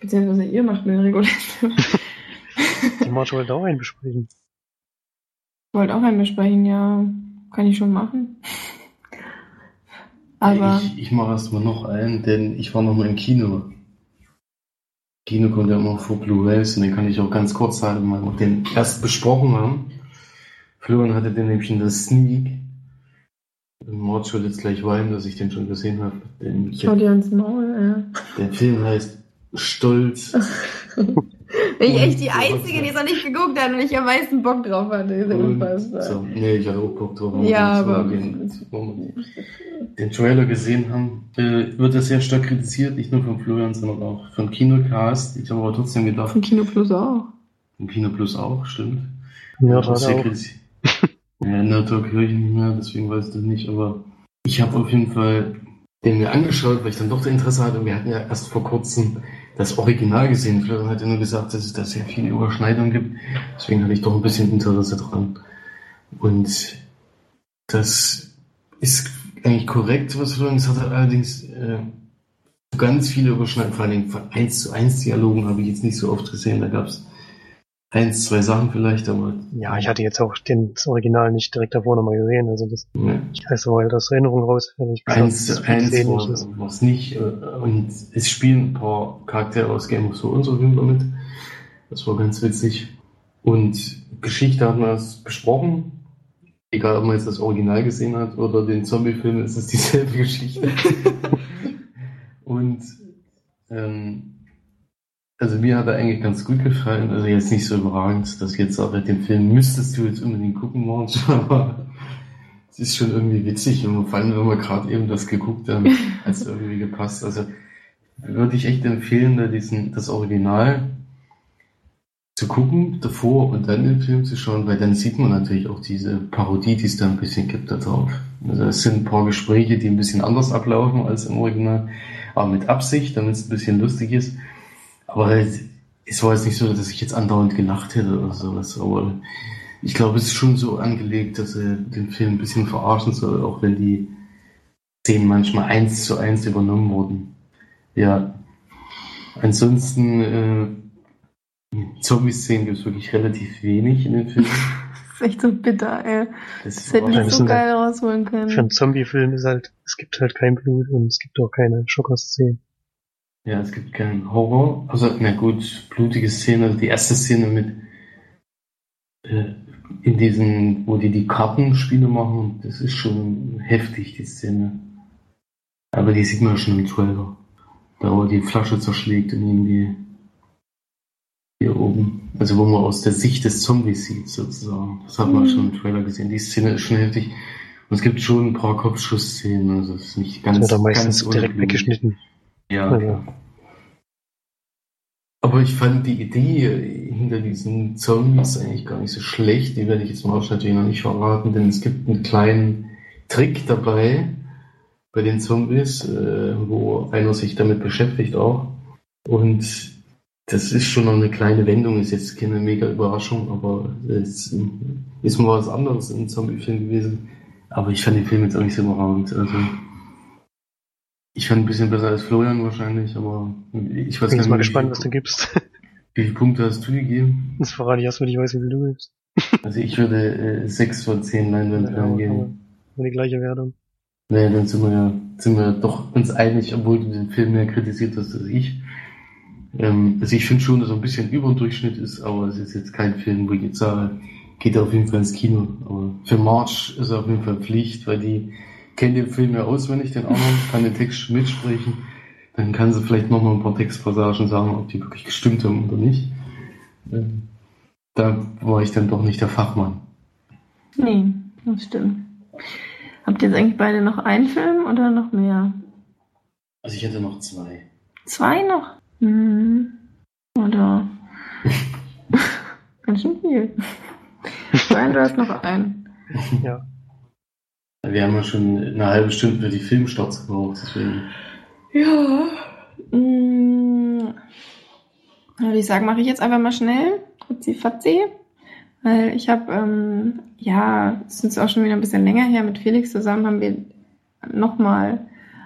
Beziehungsweise ihr macht mit den regulären Filmen. Die Marge wollte auch einen besprechen. Wollt auch einen besprechen, ja. Kann ich schon machen. Aber. Ich, ich mache erstmal noch einen, denn ich war noch mal im Kino. Kino kommt ja immer vor Blu-rays und den kann ich auch ganz kurz sagen, weil wir den erst besprochen haben. Florian hatte den nämlich in der Sneak. Mord wird jetzt gleich weinen, dass ich den schon gesehen habe. Schau dir ans Maul, ja. Der Film heißt Stolz. Bin ich echt die Einzige, die es noch nicht geguckt hat und ich am meisten Bock drauf hatte. So, nee, ich hatte auch Bock drauf. Ja, aber. Den, den Trailer gesehen haben, äh, wird das sehr stark kritisiert, nicht nur von Florian, sondern auch vom Kinocast. Ich habe aber trotzdem gedacht. Von Kino Plus auch. Vom Kino Plus auch, stimmt. Ja, das sehr. Ja, in der Talk höre ich nicht mehr, deswegen weiß ich das nicht, aber ich habe auf jeden Fall den mir angeschaut, weil ich dann doch das Interesse hatte. Wir hatten ja erst vor kurzem das Original gesehen. Florian hat ja nur gesagt, dass es da sehr viele Überschneidungen gibt. Deswegen hatte ich doch ein bisschen Interesse dran. Und das ist eigentlich korrekt, was Florian gesagt hat. Allerdings äh, ganz viele Überschneidungen, vor allem von 1 zu 1 Dialogen habe ich jetzt nicht so oft gesehen. Da gab es eins, zwei Sachen vielleicht, aber. Ja, ich hatte jetzt auch den, das Original nicht direkt davor nochmal gesehen. Also das, ja. ich weiß aber halt aus Erinnerung raus. Ich eins, eins war es nicht. Äh, und es spielen ein paar Charaktere aus Game of Thrones auf jeden Fall mit. Das war ganz witzig. Und Geschichte hat man es besprochen. Egal, ob man jetzt das Original gesehen hat oder den Zombie-Film, ist es dieselbe Geschichte. und ähm, also mir hat er eigentlich ganz gut gefallen. Also jetzt nicht so überragend, dass ich jetzt sage, den Film müsstest du jetzt unbedingt gucken, Morgen, aber es ist schon irgendwie witzig und vor allem, wenn wir gerade eben das geguckt haben, hat es irgendwie gepasst. Also würde ich echt empfehlen, da diesen, das Original zu gucken, davor und dann den Film zu schauen, weil dann sieht man natürlich auch diese Parodie, die es da ein bisschen gibt da drauf. Also es sind ein paar Gespräche, die ein bisschen anders ablaufen als im Original, aber mit Absicht, damit es ein bisschen lustig ist. Aber es war jetzt nicht so, dass ich jetzt andauernd gelacht hätte oder sowas. Aber ich glaube, es ist schon so angelegt, dass er den Film ein bisschen verarschen soll, auch wenn die Szenen manchmal eins zu eins übernommen wurden. Ja. Ansonsten, äh, Zombie-Szenen gibt es wirklich relativ wenig in den Filmen. Das ist echt so bitter, ey. Das, das hätte ich so geil rausholen können. Für einen Zombie-Film ist halt, es gibt halt kein Blut und es gibt auch keine Schocker-Szenen. Ja, es gibt keinen Horror. Also, na gut, blutige Szene. Also die erste Szene mit äh, in diesen, wo die die Kartenspiele machen, das ist schon heftig, die Szene. Aber die sieht man schon im Trailer. Da wo die Flasche zerschlägt und irgendwie hier oben. Also wo man aus der Sicht des Zombies sieht, sozusagen. Das hat man mhm. schon im Trailer gesehen. Die Szene ist schon heftig. Und es gibt schon ein paar Kopfschussszenen, also es ist nicht ganz. Das wird meistens direkt weggeschnitten. Ja. Also. Aber ich fand die Idee hinter diesen Zombies eigentlich gar nicht so schlecht. Die werde ich jetzt mal natürlich noch nicht verraten, denn es gibt einen kleinen Trick dabei bei den Zombies, äh, wo einer sich damit beschäftigt auch. Und das ist schon noch eine kleine Wendung, ist jetzt keine mega Überraschung, aber es ist mal was anderes im Zombie-Film gewesen. Aber ich fand den Film jetzt auch nicht so überragend. Also ich fand ein bisschen besser als Florian wahrscheinlich, aber ich weiß Bin nicht. mal gespannt, was du gibst. Wie viele Punkte hast du gegeben? Das verrate ich erst, wenn ich weiß, wie viel du gibst. Also ich würde äh, 6 von 10 Leinwandperlen ja, geben. Die gleiche Wertung. Naja, dann sind wir ja sind wir doch uns einig, obwohl du den Film mehr kritisiert hast als ich. Ähm, also ich finde schon, dass er ein bisschen über dem Durchschnitt ist, aber es ist jetzt kein Film, wo ich jetzt sage, geht auf jeden Fall ins Kino. Aber für March ist er auf jeden Fall Pflicht, weil die kenne den Film ja auswendig, den anderen, kann den Text mitsprechen. Dann kann sie vielleicht nochmal ein paar Textpassagen sagen, ob die wirklich gestimmt haben oder nicht. Ähm, da war ich dann doch nicht der Fachmann. Nee, das stimmt. Habt ihr jetzt eigentlich beide noch einen Film oder noch mehr? Also ich hätte noch zwei. Zwei noch? Hm. Oder? Ganz schön viel. Nein, du hast noch einen. Ja. Wir haben ja schon eine halbe Stunde für die Filmstarts gebraucht, deswegen. Ja. Hm, würde ich sagen, mache ich jetzt einfach mal schnell. Fuzzi Fatzi. Weil ich habe, ähm, ja, es ist auch schon wieder ein bisschen länger her, mit Felix zusammen haben wir nochmal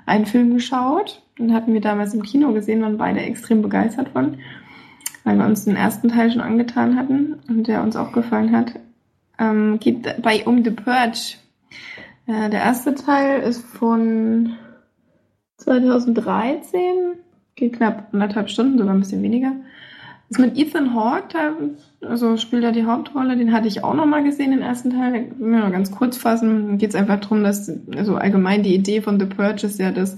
einen Film geschaut. Den hatten wir damals im Kino gesehen, waren beide extrem begeistert von, weil wir uns den ersten Teil schon angetan hatten und der uns auch gefallen hat. Ähm, geht bei um The Purge ja, der erste Teil ist von 2013, geht knapp anderthalb Stunden, sogar ein bisschen weniger. Ist mit Ethan Hawke, also spielt er die Hauptrolle, den hatte ich auch noch mal gesehen, den ersten Teil. Noch ganz kurz fassen. Geht es einfach darum, dass, also allgemein die Idee von The Purge ist ja, dass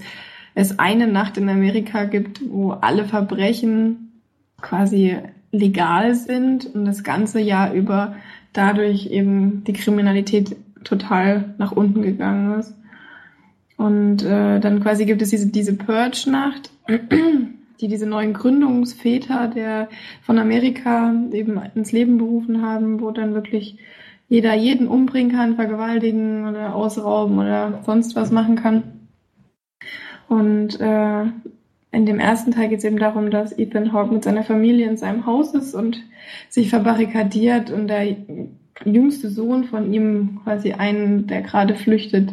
es eine Nacht in Amerika gibt, wo alle Verbrechen quasi legal sind und das ganze Jahr über dadurch eben die Kriminalität total nach unten gegangen ist. Und äh, dann quasi gibt es diese, diese Purge-Nacht, die diese neuen Gründungsväter der von Amerika eben ins Leben berufen haben, wo dann wirklich jeder jeden umbringen kann, vergewaltigen oder ausrauben oder sonst was machen kann. Und äh, in dem ersten Teil geht es eben darum, dass Ethan Hawke mit seiner Familie in seinem Haus ist und sich verbarrikadiert und der jüngste Sohn von ihm, quasi einen, der gerade flüchtet,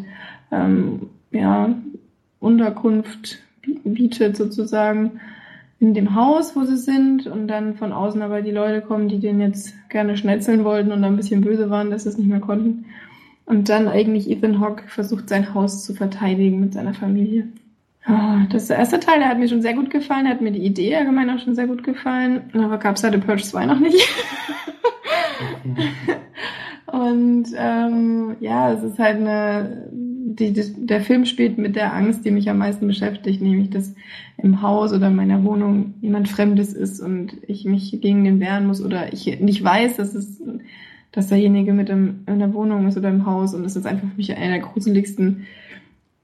ähm, ja, Unterkunft bietet sozusagen in dem Haus, wo sie sind und dann von außen aber die Leute kommen, die den jetzt gerne schnetzeln wollten und ein bisschen böse waren, dass sie es nicht mehr konnten. Und dann eigentlich Ethan Hawke versucht, sein Haus zu verteidigen mit seiner Familie. Ja, das ist der erste Teil, der hat mir schon sehr gut gefallen, hat mir die Idee allgemein auch schon sehr gut gefallen, aber gab es halt The Purge 2 noch nicht. Und ähm, ja, es ist halt eine, die, die, der Film spielt mit der Angst, die mich am meisten beschäftigt, nämlich dass im Haus oder in meiner Wohnung jemand Fremdes ist und ich mich gegen den wehren muss oder ich nicht weiß, dass es, dass derjenige mit im, in der Wohnung ist oder im Haus und das ist einfach für mich eine der gruseligsten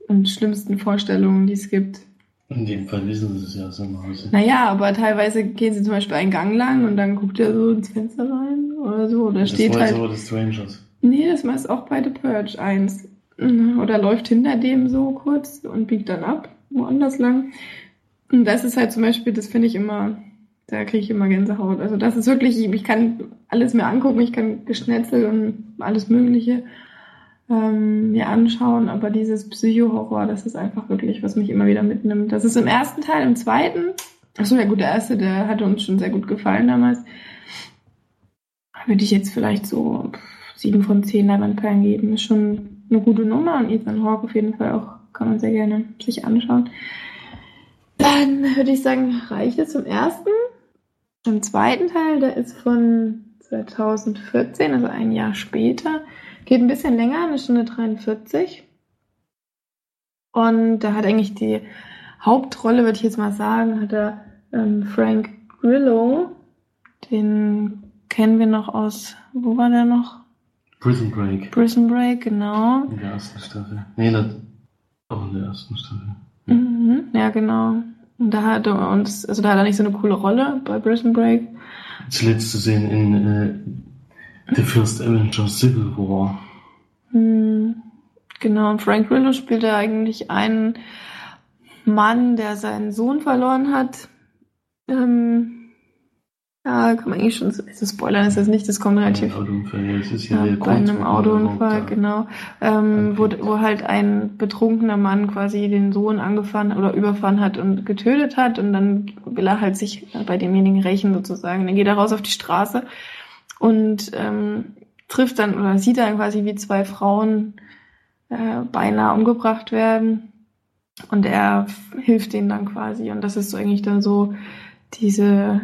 und schlimmsten Vorstellungen, die es gibt. In dem Fall wissen sie es ja so im Hause. Naja, aber teilweise gehen sie zum Beispiel einen Gang lang und dann guckt er so ins Fenster rein oder so. Oder das steht war halt. so des Strangers. Nee, das meist auch bei The Purge 1. Mhm, Oder läuft hinter dem so kurz und biegt dann ab, woanders lang. Und das ist halt zum Beispiel, das finde ich immer, da kriege ich immer Gänsehaut. Also das ist wirklich, ich kann alles mir angucken, ich kann Geschnetzel und alles Mögliche ähm, mir anschauen, aber dieses Psycho-Horror, das ist einfach wirklich, was mich immer wieder mitnimmt. Das ist im ersten Teil, im zweiten, achso, ja gut, der erste, der hatte uns schon sehr gut gefallen damals. Würde ich jetzt vielleicht so sieben von zehn Leinwandperlen geben. Ist schon eine gute Nummer und Ethan Hawke auf jeden Fall auch, kann man sehr gerne sich anschauen. Dann würde ich sagen, reicht es zum ersten. Im zweiten Teil, der ist von 2014, also ein Jahr später. Geht ein bisschen länger, eine Stunde 43. Und da hat eigentlich die Hauptrolle, würde ich jetzt mal sagen, hat er ähm, Frank Grillo. Den kennen wir noch aus, wo war der noch? Prison Break. Prison Break, genau. In der ersten Staffel. Nee, das auch in der ersten Staffel. Mhm, ja, genau. Und da hat er uns, also da hat er nicht so eine coole Rolle bei Prison Break. Zuletzt zu sehen in äh, The First Avengers Civil War. Hm, genau, und Frank Grillo spielt da eigentlich einen Mann, der seinen Sohn verloren hat. Ähm, ja, kann man eigentlich schon, also spoilern ist das nicht, das kommt relativ Ein Autounfall, ja, das ist ja, ja, der bei einem Autounfall, genau, ähm, wo, wo halt ein betrunkener Mann quasi den Sohn angefahren oder überfahren hat und getötet hat und dann will er halt sich bei demjenigen rächen sozusagen. Dann geht er raus auf die Straße und ähm, trifft dann oder sieht dann quasi, wie zwei Frauen äh, beinahe umgebracht werden und er hilft denen dann quasi. Und das ist so eigentlich dann so diese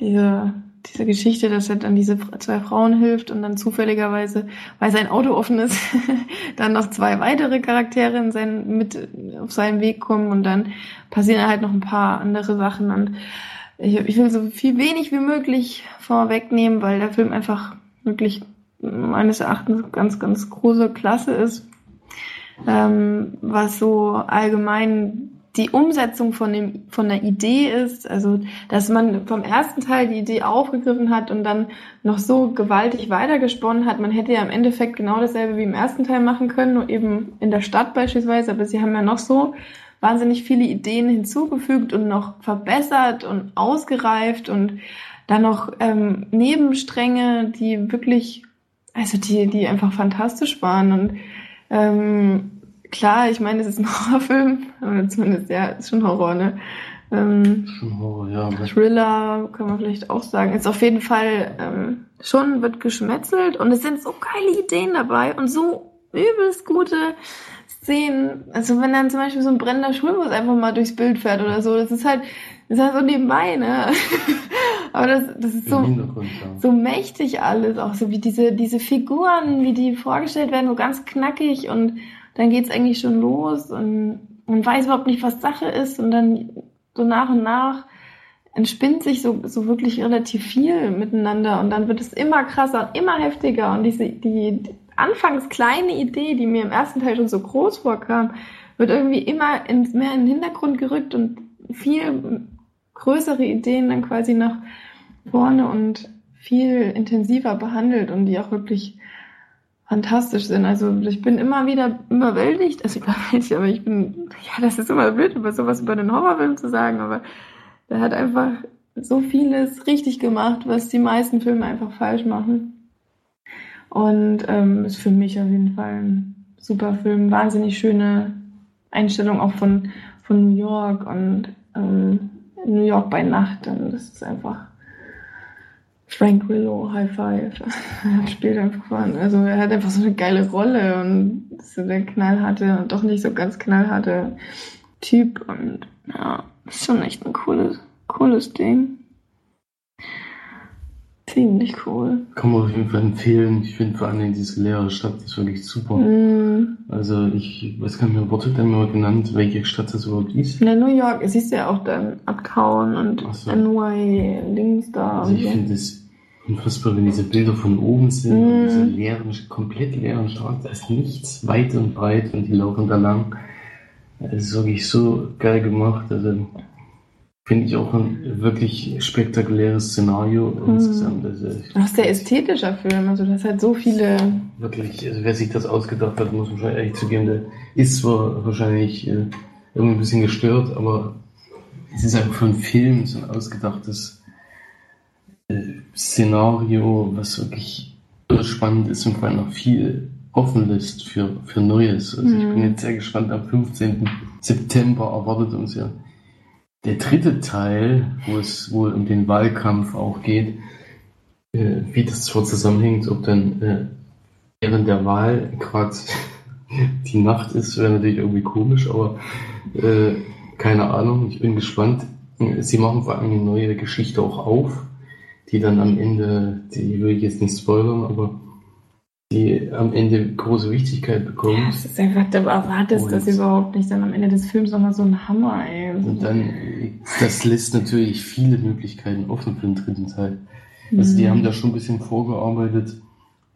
diese, diese Geschichte, dass er dann diese zwei Frauen hilft und dann zufälligerweise, weil sein Auto offen ist, dann noch zwei weitere Charaktere in sein, mit auf seinen Weg kommen und dann passieren halt noch ein paar andere Sachen. Und ich, ich will so viel wenig wie möglich vorwegnehmen, weil der Film einfach wirklich meines Erachtens ganz, ganz große Klasse ist, ähm, was so allgemein die Umsetzung von dem von der Idee ist, also dass man vom ersten Teil die Idee aufgegriffen hat und dann noch so gewaltig weitergesponnen hat. Man hätte ja im Endeffekt genau dasselbe wie im ersten Teil machen können, nur eben in der Stadt beispielsweise, aber sie haben ja noch so wahnsinnig viele Ideen hinzugefügt und noch verbessert und ausgereift und dann noch ähm, Nebenstränge, die wirklich, also die, die einfach fantastisch waren und ähm, klar, ich meine, es ist ein Horrorfilm, oder zumindest, ja, ist schon Horror, ne? Ähm, Schon Horror, ja. aber- Thriller, kann man vielleicht auch sagen. Ist auf jeden Fall ähm, schon, wird geschmetzelt und es sind so geile Ideen dabei und so übelst gute Szenen. Also wenn dann zum Beispiel so ein brennender Schulbus einfach mal durchs Bild fährt oder so, das ist halt, das ist halt so nebenbei, ne? Aber das, das ist so, ja. so mächtig alles, auch so wie diese, diese Figuren, wie die vorgestellt werden, so ganz knackig und dann geht's eigentlich schon los und man weiß überhaupt nicht, was Sache ist und dann so nach und nach entspinnt sich so, so wirklich relativ viel miteinander und dann wird es immer krasser und immer heftiger und diese, die, die anfangs kleine Idee, die mir im ersten Teil schon so groß vorkam, wird irgendwie immer ins, mehr in den Hintergrund gerückt und viel größere Ideen dann quasi nach vorne und viel intensiver behandelt und die auch wirklich fantastisch sind. Also ich bin immer wieder überwältigt, also überwältigt, aber ich bin, ja, das ist immer blöd, über sowas über den Horrorfilm zu sagen, aber der hat einfach so vieles richtig gemacht, was die meisten Filme einfach falsch machen. Und ähm, ist für mich auf jeden Fall ein super Film, wahnsinnig schöne Einstellung auch von, von New York und ähm, New York bei Nacht. Und das ist einfach Frank Willow, High Five. er spielt einfach von. Also er hat einfach so eine geile Rolle und so der knallharte und doch nicht so ganz knallharte Typ. Und ja, ist schon echt ein cooles, cooles Ding. Ziemlich cool. Kann man auf jeden Fall empfehlen. Ich finde vor allem diese leere Stadt ist wirklich super. Mm. Also ich weiß gar nicht mehr, wurde denn mal genannt, welche Stadt das überhaupt ist? In New York, siehst du ja auch dann Uptown und so. NY links da. Also ich so. finde es unfassbar, wenn diese Bilder von oben sind, und diese leeren, komplett leeren Straßen, da ist nichts weit und breit und die laufen da lang. Das ist wirklich so geil gemacht. Also finde ich auch ein wirklich spektakuläres Szenario Mhm. insgesamt. Also Auch sehr ästhetischer Film, also das hat so viele. Wirklich, also wer sich das ausgedacht hat, muss man schon ehrlich zugeben, der ist zwar wahrscheinlich äh, irgendwie ein bisschen gestört, aber es ist einfach für einen Film so ein ausgedachtes Szenario, was wirklich spannend ist und vor allem noch viel offen lässt für, für Neues. Also ich Mhm. bin jetzt sehr gespannt, am 15. September erwartet uns ja der dritte Teil, wo es wohl um den Wahlkampf auch geht, äh, wie das zwar zusammenhängt, ob dann äh, während der Wahl gerade die Nacht ist, wäre natürlich irgendwie komisch, aber äh, keine Ahnung, ich bin gespannt. Sie machen vor allem eine neue Geschichte auch auf, die dann am Ende, die will ich jetzt nicht spoilern, aber die am Ende große Wichtigkeit Ja, bekommt. es ist einfach, du erwartest Und- das überhaupt nicht. Dann am Ende des Films nochmal so ein Hammer, ey. Und dann, das lässt natürlich viele Möglichkeiten offen für den dritten Teil. Also die Mhm. haben da schon ein bisschen vorgearbeitet.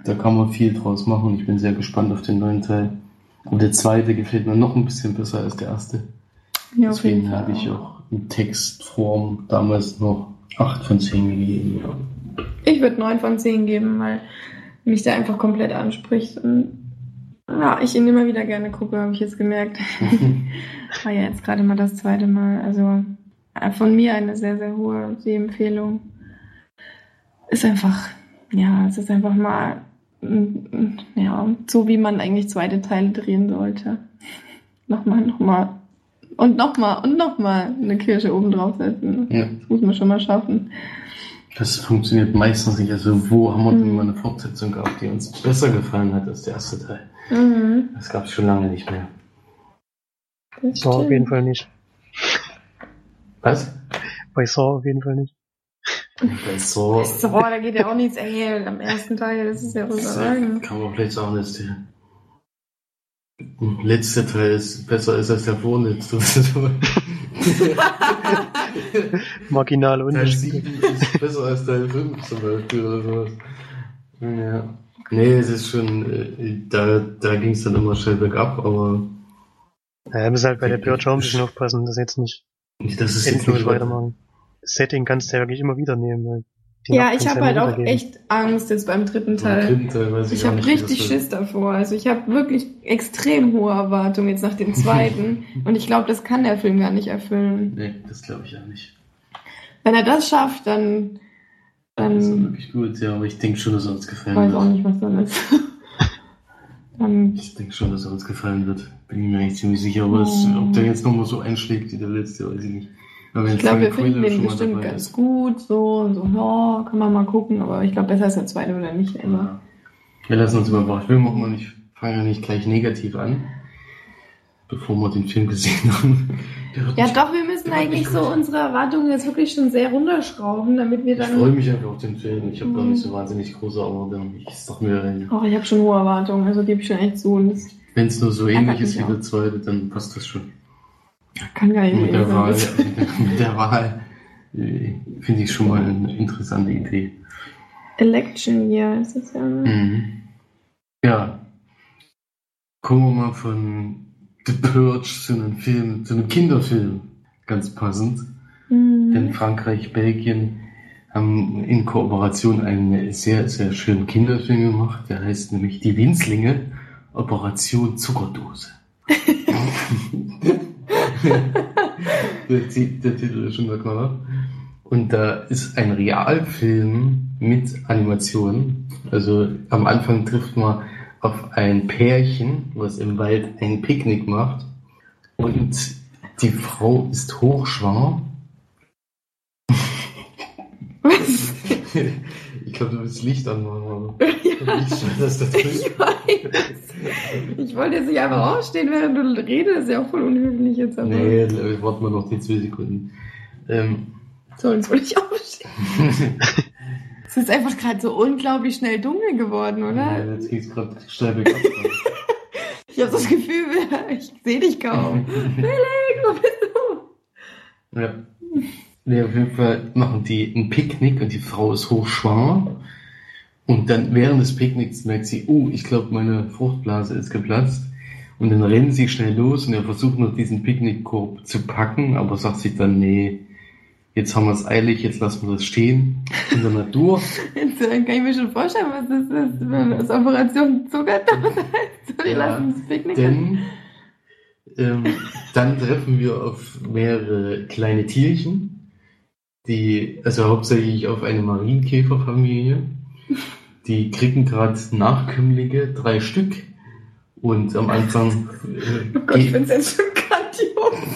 Da kann man viel draus machen. Ich bin sehr gespannt auf den neuen Teil. Und der zweite gefällt mir noch ein bisschen besser als der erste. ja, Deswegen habe ich auch in Textform damals noch 8 von 10 gegeben. Ja. Ich würde 9 von 10 geben, weil mich der einfach komplett anspricht. Und ja, ich ihn immer wieder gerne gucke, habe ich jetzt gemerkt. War ja jetzt gerade mal das zweite Mal. Also äh, von mir eine sehr, sehr hohe Sehempfehlung. Ist einfach, ja, es ist einfach mal, mm, ja, so wie man eigentlich zweite Teile drehen sollte. nochmal, nochmal. Und nochmal und nochmal eine Kirsche oben draufsetzen. ja. Das muss man schon mal schaffen. Das funktioniert meistens nicht. Also wo haben wir denn Mhm. mal eine Fortsetzung gehabt, die uns besser gefallen hat als der erste Teil? Mhm. Das gab es schon lange nicht mehr. Das Saw auf jeden Fall nicht. Was? Bei Saw auf jeden Fall nicht. Bei Saw So, da geht ja auch nichts. Ey, am ersten Teil, das ist ja überragend. kann man vielleicht sagen, dass der letzte Teil ist besser ist als der vorletzte. Marginale Teil Unterschiede. 7 ist besser als Teil 5 zum Beispiel oder sowas. Ja. Nee, es ist schon, äh, da, da ging es dann immer schnell bergab, aber Ja, wir müssen halt bei der Purge auch ein bisschen aufpassen, dass jetzt nicht das ist jetzt endlos nicht weitermachen. Das Setting kannst du ja wirklich immer wieder nehmen, weil die Ja, ich habe halt auch wiedergeben. echt Angst jetzt beim dritten Beim Teil. dritten Teil weiß ich, Ich habe richtig wird. Schiss davor. Also ich habe wirklich extrem hohe Erwartungen jetzt nach dem zweiten. Und ich glaube, das kann der Film gar nicht erfüllen. Nee, das glaube ich auch nicht. Wenn er das schafft, dann, Das ist dann wirklich gut, ja, aber ich denke schon, dass er uns gefallen weiß auch wird. nicht, was dann ist. dann, Ich denke schon, dass er uns gefallen wird. Bin ich mir eigentlich ziemlich sicher, aber es, ob der jetzt nochmal so einschlägt wie der letzte, weiß ich nicht. Ich glaube, wir finden den bestimmt ganz gut. So, und so, ja, kann man mal gucken. Aber ich glaube, besser ist der zweite oder nicht. Immer. Ja. Wir lassen uns überraschen. Wir machen mal nicht, fangen ja nicht gleich negativ an, bevor wir den Film gesehen haben. Ja, doch, wir müssen eigentlich so unsere Erwartungen jetzt wirklich schon sehr runterschrauben, damit wir Ich dann. freue mich einfach auf den Film. Ich habe gar Mhm. nicht so wahnsinnig große Erwartungen. Ich sag mir, Oh, ich habe schon hohe Erwartungen, also gebe ich schon echt zu. Das wenn es nur so ähnlich ist wie auch. der zweite, dann passt das schon. Kann nicht Mit der. Wahl, mit der Wahl finde ich schon mal eine interessante Idee. Election Year ist es ja. ne? Mhm. Ja. Kommen wir mal von The Purge zu einem Film, zu einem Kinderfilm. Ganz passend. Mhm. Denn Frankreich, Belgien haben in Kooperation einen sehr, sehr schönen Kinderfilm gemacht. Der heißt nämlich Die Winzlinge Operation Zuckerdose. der, der, Titel ist schon der Knaller. Und da ist ein Realfilm mit Animation. Also am Anfang trifft man auf ein Pärchen, was im Wald ein Picknick macht. Und die Frau ist hochschwanger. Was? Ich glaube, du willst Licht anmachen. Ich weiß, das ich weiß. Ich wollte jetzt nicht einfach aufstehen, während du redest. Ist ja auch voll unhöflich jetzt. Aber Nee, äh, warten wir noch die zwei Sekunden. Ähm, So, jetzt wollte ich aufstehen. Es ist einfach gerade so unglaublich schnell dunkel geworden, ja, oder? jetzt geht's gerade steil bergab. Ich habe das Gefühl, ich sehe dich kaum. Felix, wo bist du? ja. Nee, auf jeden Fall machen die ein Picknick und die Frau ist hochschwanger. Und dann während des Picknicks merkt sie, oh, ich glaube, meine Fruchtblase ist geplatzt. Und dann rennen sie schnell los und er versucht noch diesen Picknickkorb zu packen, aber sagt sich dann, nee, jetzt haben wir es eilig, jetzt lassen wir das stehen in der Natur. Jetzt äh, kann ich mir schon vorstellen, was das ist, wenn das Operation Zuckerdose heißt. Die Ja, lassen das Picknick. Denn ähm, dann treffen wir auf mehrere kleine Tierchen, die, also hauptsächlich auf eine Marienkäferfamilie. Die kriegen gerade Nachkömmlinge, drei Stück. Und am Anfang äh, Oh Gott, ich finde es jetzt schon grandios.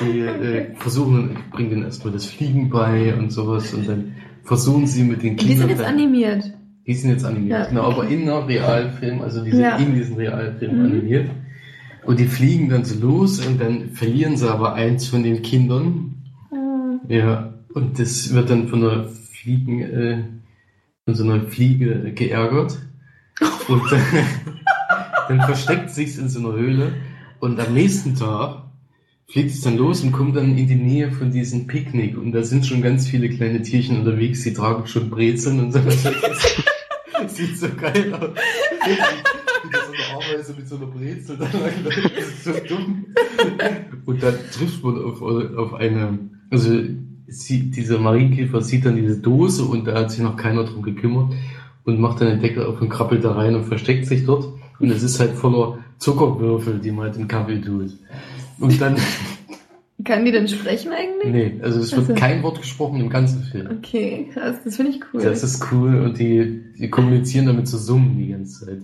die äh, versuchen, bringen denen erstmal das Fliegen bei und sowas und dann versuchen sie mit den Die Kindern. sind jetzt animiert. Die sind jetzt animiert, Ja. genau, aber in einem Realfilm, also die sind Ja. in diesem Realfilm Mhm. animiert. Und die fliegen dann so los und dann verlieren sie aber eins von den Kindern. Äh, Ja, und das wird dann von der Fliegen, äh, von so einer Fliege geärgert. Und dann, dann versteckt sich's in so einer Höhle. Und am nächsten Tag fliegt es dann los und kommt dann in die Nähe von diesem Picknick. Und da sind schon ganz viele kleine Tierchen unterwegs, die tragen schon Brezeln und so. Das sieht so geil aus. Wie so eine Ameise mit so einer Brezel da. Das ist so dumm. Und dann trifft man auf, auf eine, also sie, dieser Marienkäfer sieht dann diese Dose und da hat sich noch keiner drum gekümmert und macht dann den Deckel auf und krabbelt da rein und versteckt sich dort. Und es ist halt voller Zuckerwürfel, die man halt in Kaffee tut. Und dann, Kann die denn sprechen eigentlich? nee, also es wird Also. kein Wort gesprochen im ganzen Film. Okay, krass, das finde ich cool. Das ist cool und die, die kommunizieren damit so Summen die ganze Zeit.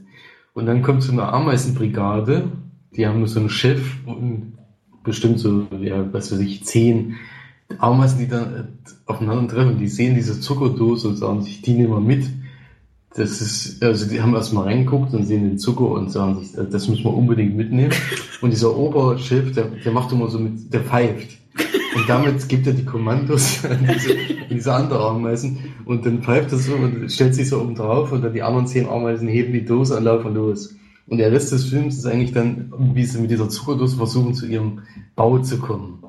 Und dann kommt so eine Ameisenbrigade, die haben so einen Chef und bestimmt so, ja, was weiß ich, zehn Ameisen, die dann äh, aufeinandertreffen, die sehen diese Zuckerdose und sagen sich, die nehmen wir mit. Das ist, also die haben erstmal reingeguckt und sehen den Zucker und sagen sich, das müssen wir unbedingt mitnehmen. Und dieser Oberchef, der, der macht immer so mit, der pfeift. Und damit gibt er die Kommandos an diese, an diese andere Ameisen. Und dann pfeift er so und stellt sich so oben drauf und dann die anderen zehn Ameisen heben die Dose und laufen los. Und der Rest des Films ist eigentlich dann, wie sie mit dieser Zuckerdose versuchen, zu ihrem Bau zu kommen.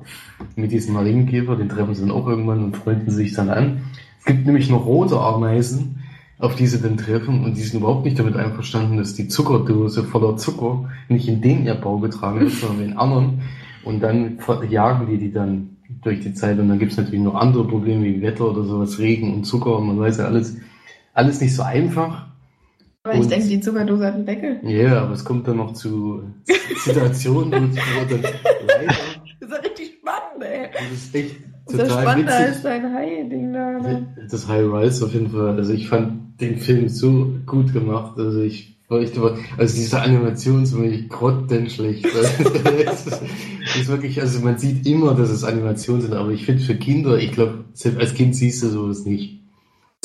Mit diesem Marienkäfer, den treffen sie dann auch irgendwann und freunden sich dann an. Es gibt nämlich noch rote Ameisen, auf die sie dann treffen und die sind überhaupt nicht damit einverstanden, dass die Zuckerdose voller Zucker nicht in den ihr Bau getragen wird, sondern in den anderen. Und dann jagen die die dann durch die Zeit und dann gibt es natürlich noch andere Probleme wie Wetter oder sowas, Regen und Zucker und man weiß ja alles, alles nicht so einfach. Aber ich denke, die Zuckerdose hat einen Deckel. Ja, aber es kommt dann noch zu Situationen, wo dann leider, Das ist ja richtig spannend, ey. das ist echt Das ist total spannender als witzig. dein Hai-Ding da. Ne? Das High Rise auf jeden Fall. Also ich fand den Film so gut gemacht. Also ich also diese Animation ist wirklich grottenschlecht. das ist wirklich, also man sieht immer, dass es Animationen sind, aber ich finde für Kinder, ich glaube, selbst als Kind siehst du sowas nicht.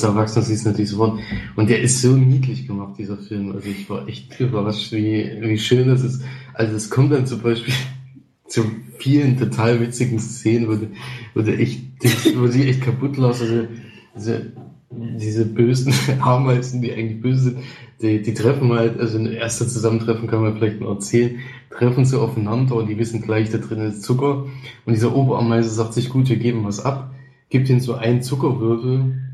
Erwachsener siehst du natürlich sofort. Und der ist so niedlich gemacht, dieser Film. Also ich war echt überrascht, wie, wie schön das ist. Also es kommt dann zum Beispiel zu vielen total witzigen Szenen, wo du, wo du echt, wo sie echt kaputt lassen. Also, diese, diese bösen Ameisen, die eigentlich böse sind, die, die treffen halt, also ein erster Zusammentreffen kann man vielleicht mal erzählen, treffen sie aufeinander und die wissen gleich, da drin ist Zucker. Und dieser Oberameise sagt sich, gut, wir geben was ab, gibt ihnen so einen Zuckerwürfel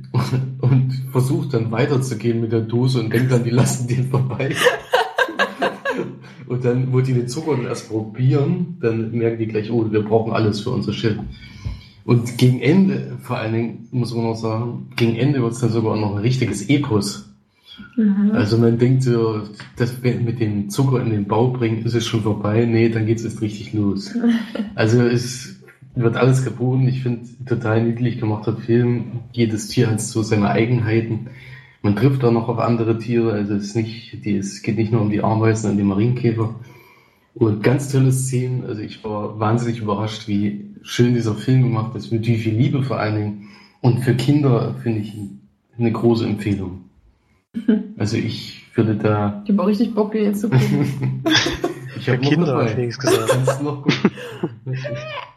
und versucht dann weiterzugehen mit der Dose und denkt dann, die lassen den vorbei. Und dann, wo die den Zucker dann erst probieren, dann merken die gleich, oh, wir brauchen alles für unser Schiff. Und gegen Ende, vor allen Dingen, muss man noch sagen, gegen Ende wird es dann sogar noch ein richtiges Epos. Mhm. Also man denkt so, das mit dem Zucker in den Bau bringen, ist es schon vorbei. Nee, dann geht's erst richtig los. Also es wird alles geboten. Ich finde, total niedlich gemachter Film. Jedes Tier hat so seine Eigenheiten. Man trifft auch noch auf andere Tiere. Also es ist nicht, die, es geht nicht nur um die Ameisen und die Marienkäfer. Und ganz tolle Szenen. Also ich war wahnsinnig überrascht, wie schön dieser Film gemacht ist, mit wie viel Liebe vor allen Dingen. Und für Kinder finde ich eine große Empfehlung. Also ich würde da. Ich habe auch richtig Bock, den jetzt zu gucken. ich Für hab noch Kinder, dabei. hat Felix gesagt. Kannst du noch gucken.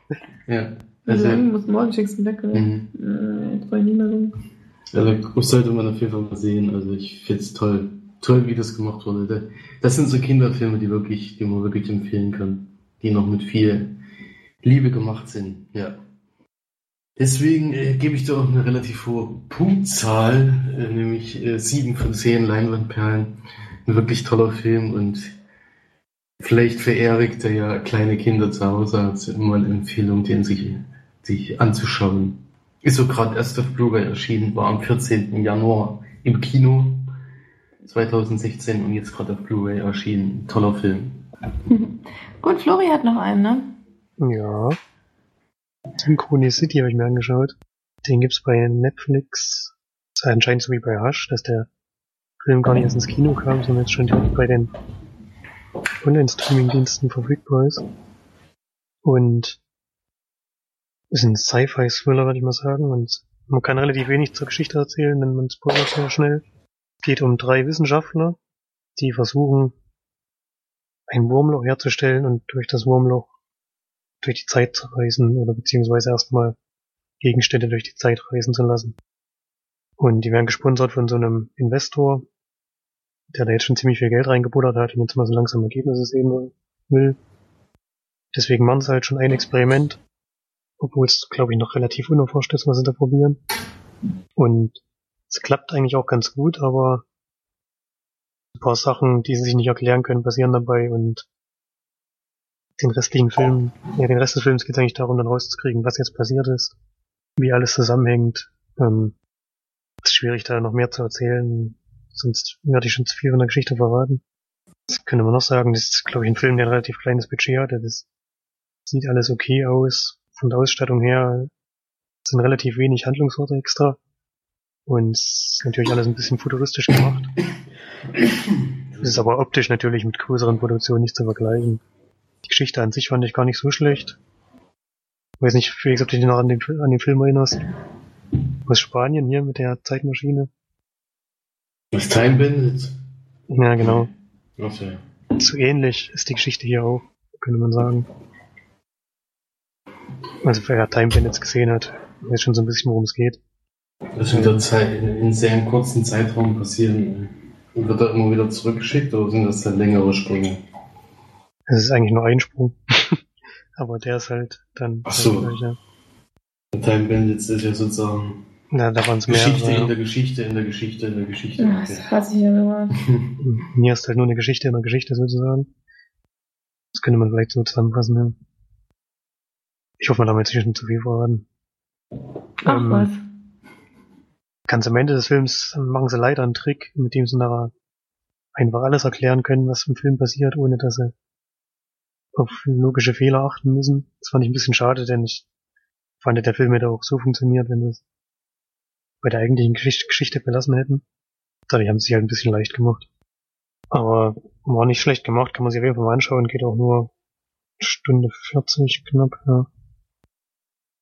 ja. Also, Also, muss morgen schickst du weg, oder? mhm. Äh, mehr so. also sollte man auf jeden Fall mal sehen. Also ich finde es toll. Toll, wie das gemacht wurde. Da- Das sind so Kinderfilme, die wirklich, die man wirklich empfehlen kann. Die noch mit viel Liebe gemacht sind. Ja. Deswegen äh, gebe ich da auch eine relativ hohe Punktzahl, äh, nämlich äh, 7 von 10 Leinwandperlen. Ein wirklich toller Film und vielleicht für Erik, der ja kleine Kinder zu Hause hat, immer eine Empfehlung, den sich, sich anzuschauen. Ist so gerade erst auf Blu-ray erschienen, war am 14. Januar im Kino 2016 und jetzt gerade auf Blu-ray erschienen. Toller Film. Gut, Flori hat noch einen, ne? Ja. Synchronicity habe ich mir angeschaut. Den gibt's bei Netflix. Ist ja anscheinend so wie bei Hush, dass der Film gar nicht erst ins Kino kam, sondern jetzt schon direkt bei den Online-Streaming-Diensten verfügbar ist. Und ist ein Sci-Fi-Thriller, würde ich mal sagen. Und man kann relativ wenig zur Geschichte erzählen, denn man spoilert sehr schnell. Es geht um drei Wissenschaftler, die versuchen, ein Wurmloch herzustellen und durch das Wurmloch durch die Zeit zu reisen oder beziehungsweise erstmal Gegenstände durch die Zeit reisen zu lassen. Und die werden gesponsert von so einem Investor, der da jetzt schon ziemlich viel Geld reingebuttert hat und jetzt mal so langsam Ergebnisse sehen will. Deswegen machen sie halt schon ein Experiment, obwohl es, glaube ich, noch relativ unerforscht ist, was sie da probieren. Und es klappt eigentlich auch ganz gut, aber ein paar Sachen, die sie sich nicht erklären können, passieren dabei und den restlichen Film, ja, den Rest des Films geht es eigentlich darum, dann rauszukriegen, was jetzt passiert ist, wie alles zusammenhängt. Ähm, ist schwierig, da noch mehr zu erzählen, sonst werde ich schon zu viel von der Geschichte verraten. Das könnte man noch sagen, das ist, glaube ich, ein Film, der ein relativ kleines Budget hatte. Das sieht alles okay aus. Von der Ausstattung her sind relativ wenig Handlungsorte extra. Und es ist natürlich alles ein bisschen futuristisch gemacht. Das ist aber optisch natürlich mit größeren Produktionen nicht zu vergleichen. Die Geschichte an sich fand ich gar nicht so schlecht. Ich weiß nicht, Felix, ob du dich noch an den, an den Film erinnerst. Aus Spanien hier mit der Zeitmaschine. Das Time Bandit. Ja, genau. Okay. So ähnlich ist die Geschichte hier auch, könnte man sagen. Also wer Time Bandits gesehen hat, weiß schon so ein bisschen, worum es geht. Das in der Zeit, in, in sehr kurzen Zeitraum passieren. Und wird er immer wieder zurückgeschickt oder sind das dann längere Sprünge? Es ist eigentlich nur ein Sprung. Aber der ist halt dann. Ach so. Halt, ja. Time Bandits ist ja sozusagen Na, da waren es Geschichte in der Geschichte, in der Geschichte, in der Geschichte. Ja, Okay. das hasse ich ja sowas. Hier ist halt nur eine Geschichte in der Geschichte sozusagen. Das könnte man vielleicht so zusammenfassen, ja. Ich hoffe, man darf jetzt nicht schon zu viel verraten. Ach Ähm, was. Ganz am Ende des Films machen sie leider einen Trick, mit dem sie nachher einfach alles erklären können, was im Film passiert, ohne dass sie auf logische Fehler achten müssen. Das fand ich ein bisschen schade, denn ich fand, der Film hätte auch so funktioniert, wenn es bei der eigentlichen Geschichte, belassen hätten. Dadurch haben sie sich halt ein bisschen leicht gemacht. Aber war nicht schlecht gemacht, kann man sich auf jeden Fall mal anschauen, geht auch nur Stunde 40 knapp, ja.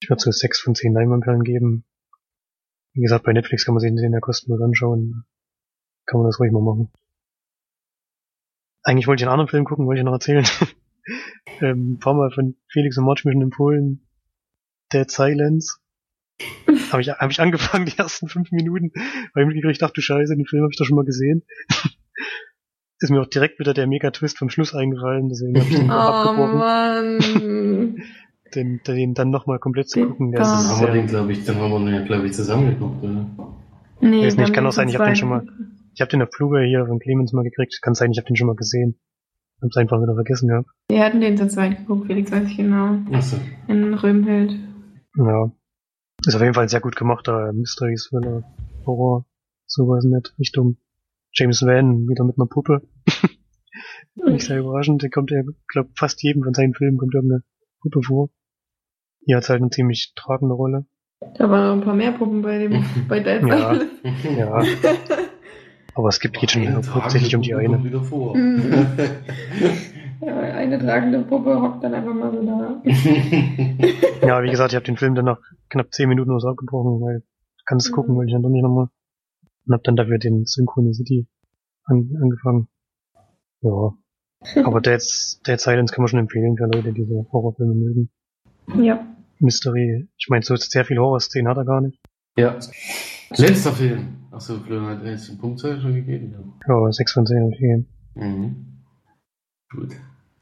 Ich würde so 6 von 10 Leinwandperlen geben. Wie gesagt, bei Netflix kann man sich den ja kostenlos anschauen. Kann man das ruhig mal machen. Eigentlich wollte ich einen anderen Film gucken, wollte ich noch erzählen. ähm, ein paar Mal von Felix und March mir schon empfohlen. Dead Silence. Habe ich, hab ich angefangen, die ersten fünf Minuten, weil ich mir gedacht, ach du Scheiße, den Film habe ich doch schon mal gesehen. Ist mir auch direkt wieder der Mega-Twist vom Schluss eingefallen, deswegen habe ich den Oh abgebrochen, Mann. den, den dann nochmal komplett zu Den gucken. Der Dann haben wir den, glaube ich, dann haben wir den, glaube ich, zusammengeguckt, oder? Nee, Weiß nicht, wir haben kann auch sein, ich hab den schon mal- ich habe den auf Fluge hier von Clemens mal gekriegt. Kann sein, ich habe den schon mal gesehen. Hab's einfach wieder vergessen gehabt. Wir hatten den zu zweit geguckt, Felix weiß ich genau. Achso. In Röhmhild. Ja. Ist auf jeden Fall ein sehr gut gemachter Mystery Thriller, Horror, sowas nicht Richtung James Van wieder mit einer Puppe. Nicht sehr überraschend, der kommt ja, glaube fast jedem von seinen Filmen kommt irgendeine Puppe vor. Hier hat halt eine ziemlich tragende Rolle. Da waren noch ein paar mehr Puppen bei dem, bei Dead Ja. Ja, aber es gibt, geht schon hauptsächlich um die eine. Ja, eine tragende Puppe hockt dann einfach mal so da. Ja, wie gesagt, ich habe den Film dann nach knapp 10 Minuten oder so abgebrochen, weil kannst Mhm. gucken, wollte ich dann doch nicht nochmal. Und hab dann dafür den Synchronicity an, angefangen. Ja. Aber Dead, Dead Silence kann man schon empfehlen für Leute, die so Horrorfilme mögen. Ja. Mystery. Ich meine, so sehr viel Horror-Szenen hat er gar nicht. ja. Letzter Film. Achso, Florian hat jetzt den Punktzahl schon gegeben. Ja. Ja, 6 von 10 empfehlen. Mhm. Gut.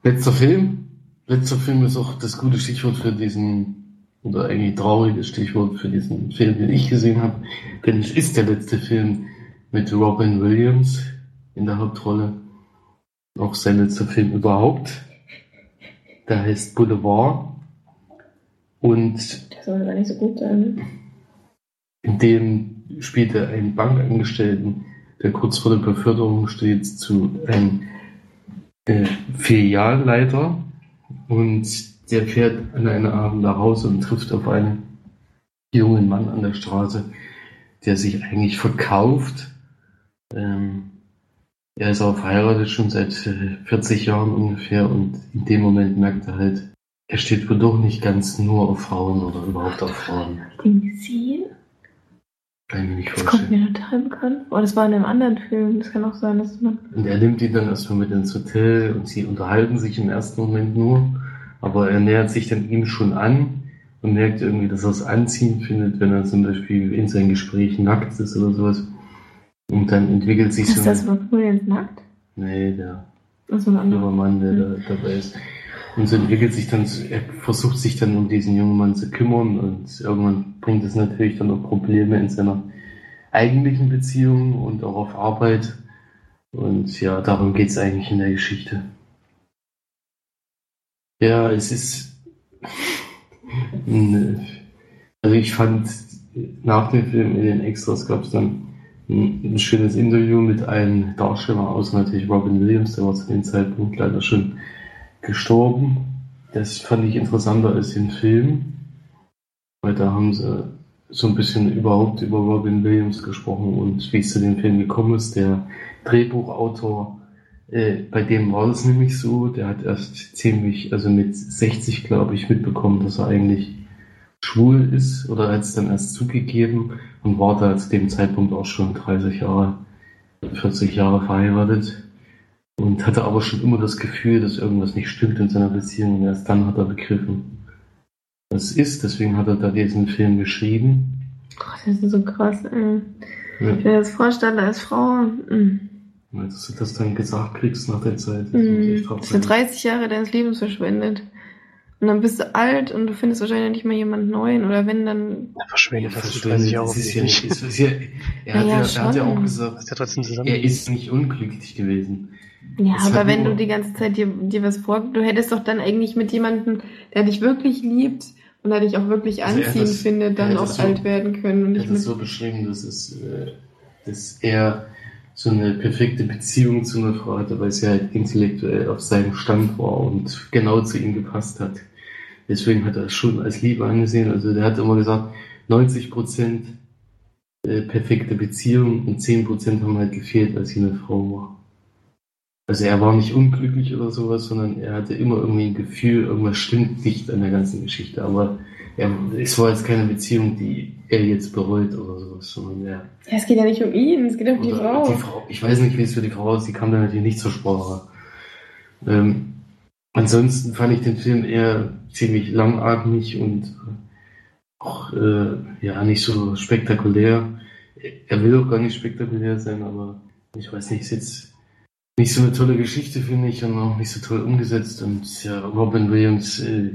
Letzter Film. Letzter Film ist auch das gute Stichwort für diesen, oder eigentlich trauriges Stichwort für diesen Film, den ich gesehen habe. Denn es ist der letzte Film mit Robin Williams in der Hauptrolle. Auch sein letzter Film überhaupt. Der heißt Boulevard. Und Das soll gar nicht so gut sein. in dem spielt er einen Bankangestellten, der kurz vor der Beförderung steht zu einem äh, Filialleiter und der fährt an einem Abend nach Hause und trifft auf einen jungen Mann an der Straße, der sich eigentlich verkauft. Ähm, er ist auch verheiratet schon seit äh, 40 Jahren ungefähr und in dem Moment merkt er halt, er steht wohl doch nicht ganz nur auf Frauen oder überhaupt auf Frauen. Den gesehen? Das kommt mir total bekannt vor. Das war in einem anderen Film. Das kann auch sein, dass man. Und er nimmt ihn dann erstmal mit ins Hotel und sie unterhalten sich im ersten Moment nur. Aber er nähert sich dann ihm schon an und merkt irgendwie, dass er es anziehend findet, wenn er zum Beispiel in seinen Gesprächen nackt ist oder sowas. Und dann entwickelt sich Ist so das ein, Rob Williams nackt? nee, der Das ist ein anderer. Mann, der da dabei ist. Und so entwickelt sich dann, er versucht sich dann um diesen jungen Mann zu kümmern und irgendwann bringt es natürlich dann auch Probleme in seiner eigentlichen Beziehung und auch auf Arbeit. Und ja, darum geht es eigentlich in der Geschichte. Ja, es ist. Also ich fand nach dem Film in den Extras gab es dann ein, ein schönes Interview mit einem Darsteller, außer natürlich Robin Williams, der war zu dem Zeitpunkt leider schon gestorben. Das fand ich interessanter als den Film, weil da haben sie so ein bisschen überhaupt über Robin Williams gesprochen und wie es zu dem Film gekommen ist. Der Drehbuchautor, äh, bei dem war es nämlich so, der hat erst ziemlich, also mit 60 glaube ich, mitbekommen, dass er eigentlich schwul ist oder hat es dann erst zugegeben und war da zu dem Zeitpunkt auch schon 30 Jahre, 40 Jahre verheiratet und hatte aber schon immer das Gefühl, dass irgendwas nicht stimmt in seiner Beziehung und erst dann hat er begriffen, was es ist. Deswegen hat er da diesen Film geschrieben. Gott, das ist so krass, ey. Ja. Ich mir das vorstelle als Frau. mm, Dass du das dann gesagt kriegst nach der Zeit. das hart Dass du sein. 30 Jahre deines Lebens verschwendet. Und dann bist du alt und du findest wahrscheinlich nicht mal jemanden neuen. Oder wenn, dann. Er verschwendet das Verschwindet, 30 Jahre es ist ja, nicht. es ist ja, er, hat Ja, ja, er hat ja schon. auch gesagt, Ist ja trotzdem zusammen. er ist nicht unglücklich gewesen. Ja, Es aber hat wenn du die ganze Zeit dir, dir was vor, du hättest doch dann eigentlich mit jemandem, der dich wirklich liebt und der dich auch wirklich Also anziehend das- findet, dann auch das so- alt werden können und Er hat es so beschrieben, dass, es, äh, dass er so eine perfekte Beziehung zu einer Frau hatte, weil sie halt intellektuell auf seinem Stand war und genau zu ihm gepasst hat. Deswegen hat er es schon als Liebe angesehen. Also der hat immer gesagt, 90 Prozent äh, perfekte Beziehung und 10 Prozent haben halt gefehlt, als sie eine Frau war. Also er war nicht unglücklich oder sowas, sondern er hatte immer irgendwie ein Gefühl, irgendwas stimmt nicht an der ganzen Geschichte. Aber er, es war jetzt keine Beziehung, die er jetzt bereut oder sowas, sondern er. Ja, es geht ja nicht um ihn, es geht um die Frau. Die Frau. Ich weiß nicht, wie es für die Frau ist, die kam da natürlich nicht zur Sprache. Ähm, ansonsten fand ich den Film eher ziemlich langatmig und auch äh, ja nicht so spektakulär. Er will auch gar nicht spektakulär sein, aber ich weiß nicht, ist jetzt nicht so eine tolle Geschichte, finde ich, und auch nicht so toll umgesetzt. Und ja, Robin Williams äh,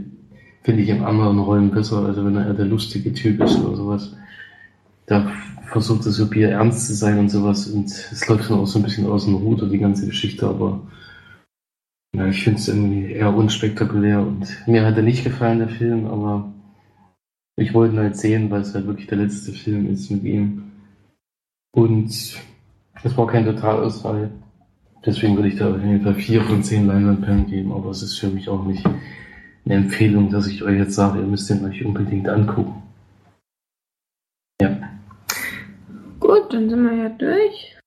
finde ich in anderen Rollen besser, also wenn er eher der lustige Typ ist oder sowas. Da versucht er so Bier ernst zu sein und sowas und es läuft dann auch so ein bisschen aus dem Ruder, die ganze Geschichte, aber ja, ich finde es irgendwie eher unspektakulär und mir hat er nicht gefallen, der Film, aber Ich wollte ihn halt sehen, weil es halt wirklich der letzte Film ist mit ihm. Und es war kein Totalausfall. Deswegen würde ich da auf jeden Fall vier von zehn Leinwandperlen geben, aber es ist für mich auch nicht eine Empfehlung, dass ich euch jetzt sage, ihr müsst den euch unbedingt angucken. Ja. Gut, dann sind wir ja durch.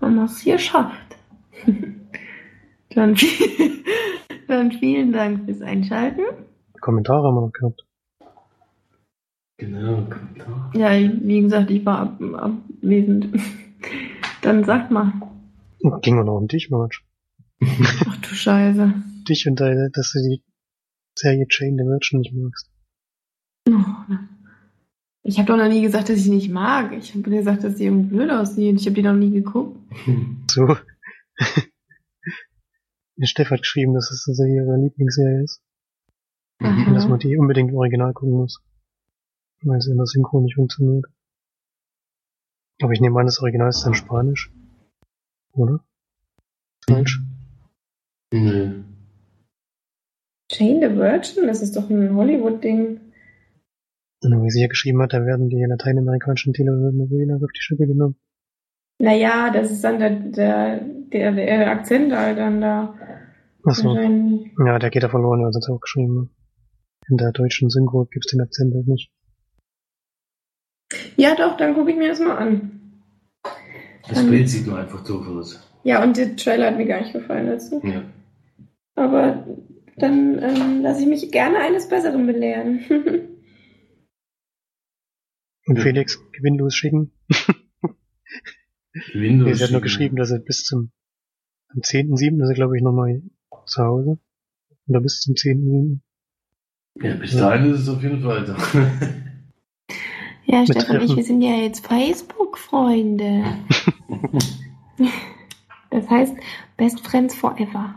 Haben wir es geschafft. dann, dann vielen Dank fürs Einschalten. Kommentare haben wir noch gehabt. Genau, Kommentar. Ja, wie gesagt, ich war ab, abwesend. Dann sagt mal. Ging noch um dich, Marge. Ach du Scheiße. Dich und deine, dass du die Serie Chain the Virgin nicht magst. Oh. Ich habe doch noch nie gesagt, dass ich sie nicht mag. Ich habe gesagt, dass sie irgendwie blöd aussieht. Ich habe die noch nie geguckt. So. Steff hat geschrieben, dass es also ihre Lieblingsserie ist. Aha. Und dass man die unbedingt im Original gucken muss. Weil es in der Synchro nicht funktioniert. Aber ich nehme an, das Original ist dann Spanisch. Oder? Falsch? Nö. Jane the Virgin, das ist doch ein Hollywood-Ding. Und wie sie hier geschrieben hat, da werden die lateinamerikanischen Telenovelas auf die Schippe genommen. Naja, das ist dann der, der, der, der Akzent halt dann da. Achso. Ja, der geht da verloren, also hat auch geschrieben. In der deutschen Synchro gibt's den Akzent halt nicht. Ja, doch, dann gucke ich mir das mal an. Das Bild sieht nur einfach doof aus. Ja, und der Trailer hat mir gar nicht gefallen dazu. Ja. Aber dann ähm, lasse ich mich gerne eines Besseren belehren. Und Ja. Felix, gewinnlos schicken. Windows. Nee, sie hat nur geschrieben, dass er bis zum am 10.7. ist er, glaube ich, nochmal zu Hause. Oder bis zum 10.7. Ja, bis dahin ist es auf jeden Fall da. ja, Stefan und ich, wir sind ja jetzt Facebook-Freunde. Das heißt, Best Friends Forever.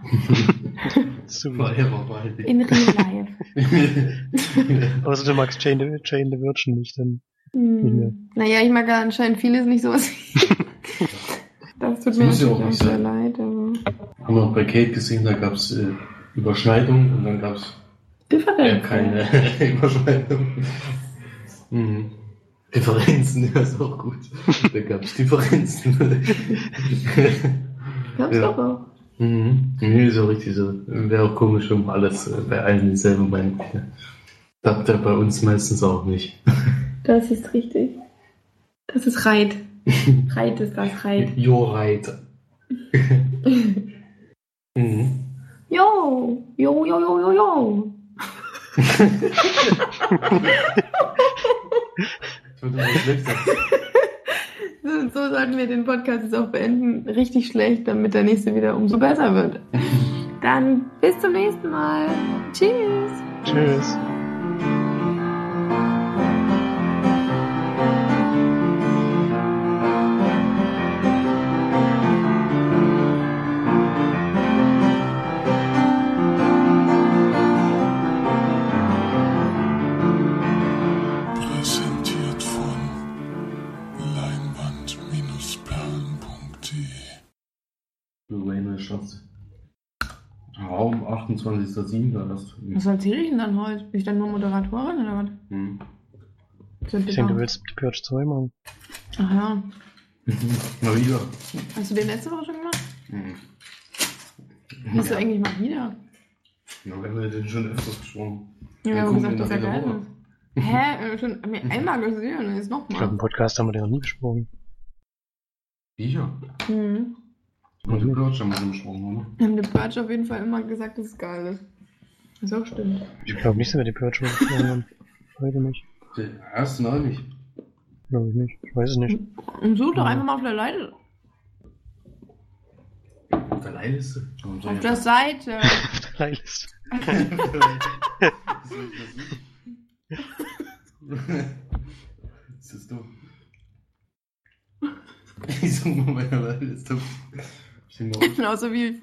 Super. Forever bald. In Real Life. Außer du magst Jane the, Jane the Virgin nicht, dann mehr. Naja, ich mag ja anscheinend vieles nicht so. was- das tut Das mir muss ja natürlich auch nicht sehr sein. leid. Aber Haben wir auch bei Kate gesehen, da gab es äh, Überschneidung und dann gab es äh, keine Überschneidung. Mhm. Differenzen, ja, ist auch gut. Da gab es Differenzen. Gab's Ja. doch auch. mhm. Nee, ist auch richtig so. Wäre auch komisch, wenn alles äh, bei allen dieselbe Meinung wäre. Das der bei uns meistens auch nicht. Das ist richtig. Das ist Reit. Reit ist das, Reit. Jo, right. mhm. Jo, jo, jo, jo, jo, jo. Ich würde mal schlecht sagen. So, so sollten wir den Podcast jetzt auch beenden. Richtig schlecht, damit der nächste wieder umso besser wird. Dann bis zum nächsten Mal. Tschüss. Tschüss. Schatz. Raum 28.07. erst. Was erzähle ich denn dann heute? Bin ich dann nur Moderatorin oder was? Hm. Ich denke, du willst die Purge 2 machen. Ach ja. Mal wieder. Hast du den letzte Woche schon gemacht? Hm. Hast du eigentlich mal wieder? Ja, wir haben den schon öfters gesprochen. Ja, wir Ja, haben gesagt, dass er geil ist. Hä? Schon haben wir einmal gesehen und jetzt Ich glaube, nochmal. im Podcast haben wir den noch nie besprochen. Bücher. Mhm. Und die Purge haben wir schon gesprochen, oder? Wir haben den Purge auf jeden Fall immer gesagt, dass es geil ist. Was auch stimmt. Ich glaube nicht, dass wir die Purge besprochen haben. Heute nicht. Der erste noch nicht. Glaube ich nicht. Ich weiß es nicht. Und such doch einfach mal auf der Seite. Auf der Leihliste. Auf ich der das- Seite. Auf der Leihliste. Ist das dumm? Ich suche mal meine Leihliste. Auf. Genauso wie ich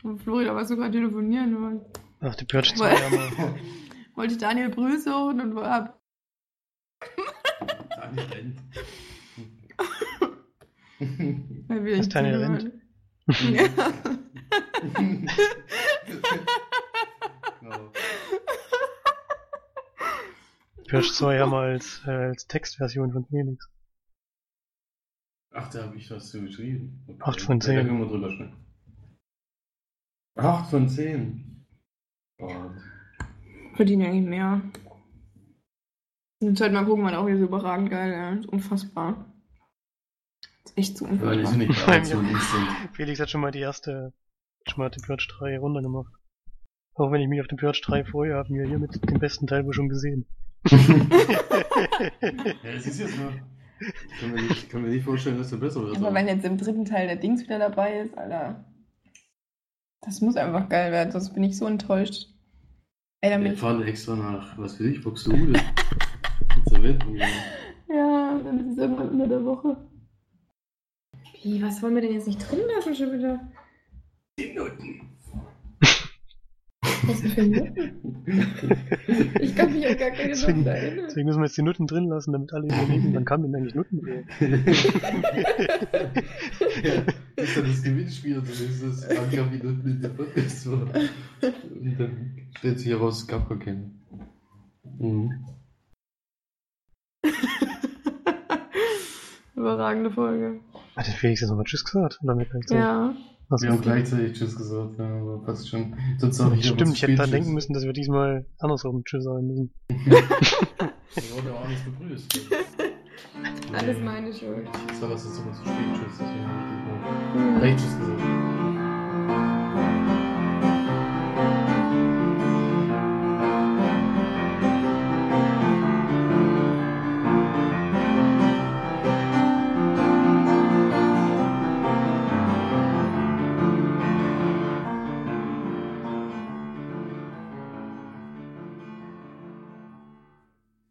von Florida, du gerade telefonieren wolltest. Ach, die Purge 2 Weil- haben wir. Wollte ich Daniel Brüße holen und war. Daniel rennt. Weil nicht Daniel rennt? Ja. Genau. Purge 2 haben wir als, äh, als Textversion von Felix. Ach, da habe ich was zu geschrieben. Okay. Acht von Ja, zehn. Da können wir drüber sprechen. Acht von zehn. Gott. Verdienen eigentlich mehr. Und halt mal gucken, man auch wieder so überragend geil, ja. Ist unfassbar. Ist echt so ich unfassbar. nicht bereit so. Felix hat schon mal die erste, schon mal die Purge 3 runtergemacht. Auch wenn ich mich auf den Purge 3 freue, haben wir hier mit dem besten Teil wohl schon gesehen. Ja, das ist jetzt nur. Ich kann mir nicht, kann mir nicht vorstellen, dass der besser wird. Aber wenn jetzt im dritten Teil der Dings wieder dabei ist, Alter. Das muss einfach geil werden, sonst bin ich so enttäuscht. Ey, dann Wir ich. fahren extra nach, was will ich, Buxtehude. Zur Wetten. Ja, dann ist es irgendwann unter der Woche. Wie, was wollen wir denn jetzt nicht drin lassen schon wieder? Die Noten. Was denn für Noten? Ich kann mich an gar keine Deswegen, Noten erinnern. deswegen müssen wir jetzt die Nutten drin lassen, damit alle überlegen, wann kam denn eigentlich Nutten? ja, das ist dann das Gewinnspiel, dann ist das Anker wie Noten in der Podcast. So. Und dann stellt sich heraus, es gab gar keine. Mhm. Überragende Folge. Hat der Felix jetzt nochmal Tschüss gesagt? Oder mit gleich Ja. Also, Wir haben gleichzeitig Tschüss gesagt, ja, aber passt schon. Sonst ich Stimmt, ich hätte dran denken müssen, dass wir diesmal andersrum Tschüss sagen müssen. Da wurde auch alles begrüßt. Alles meine Schuld. Ich sag, was ist immer so spät Tschüss, deswegen habe ich nicht mal gleich Tschüss gesagt.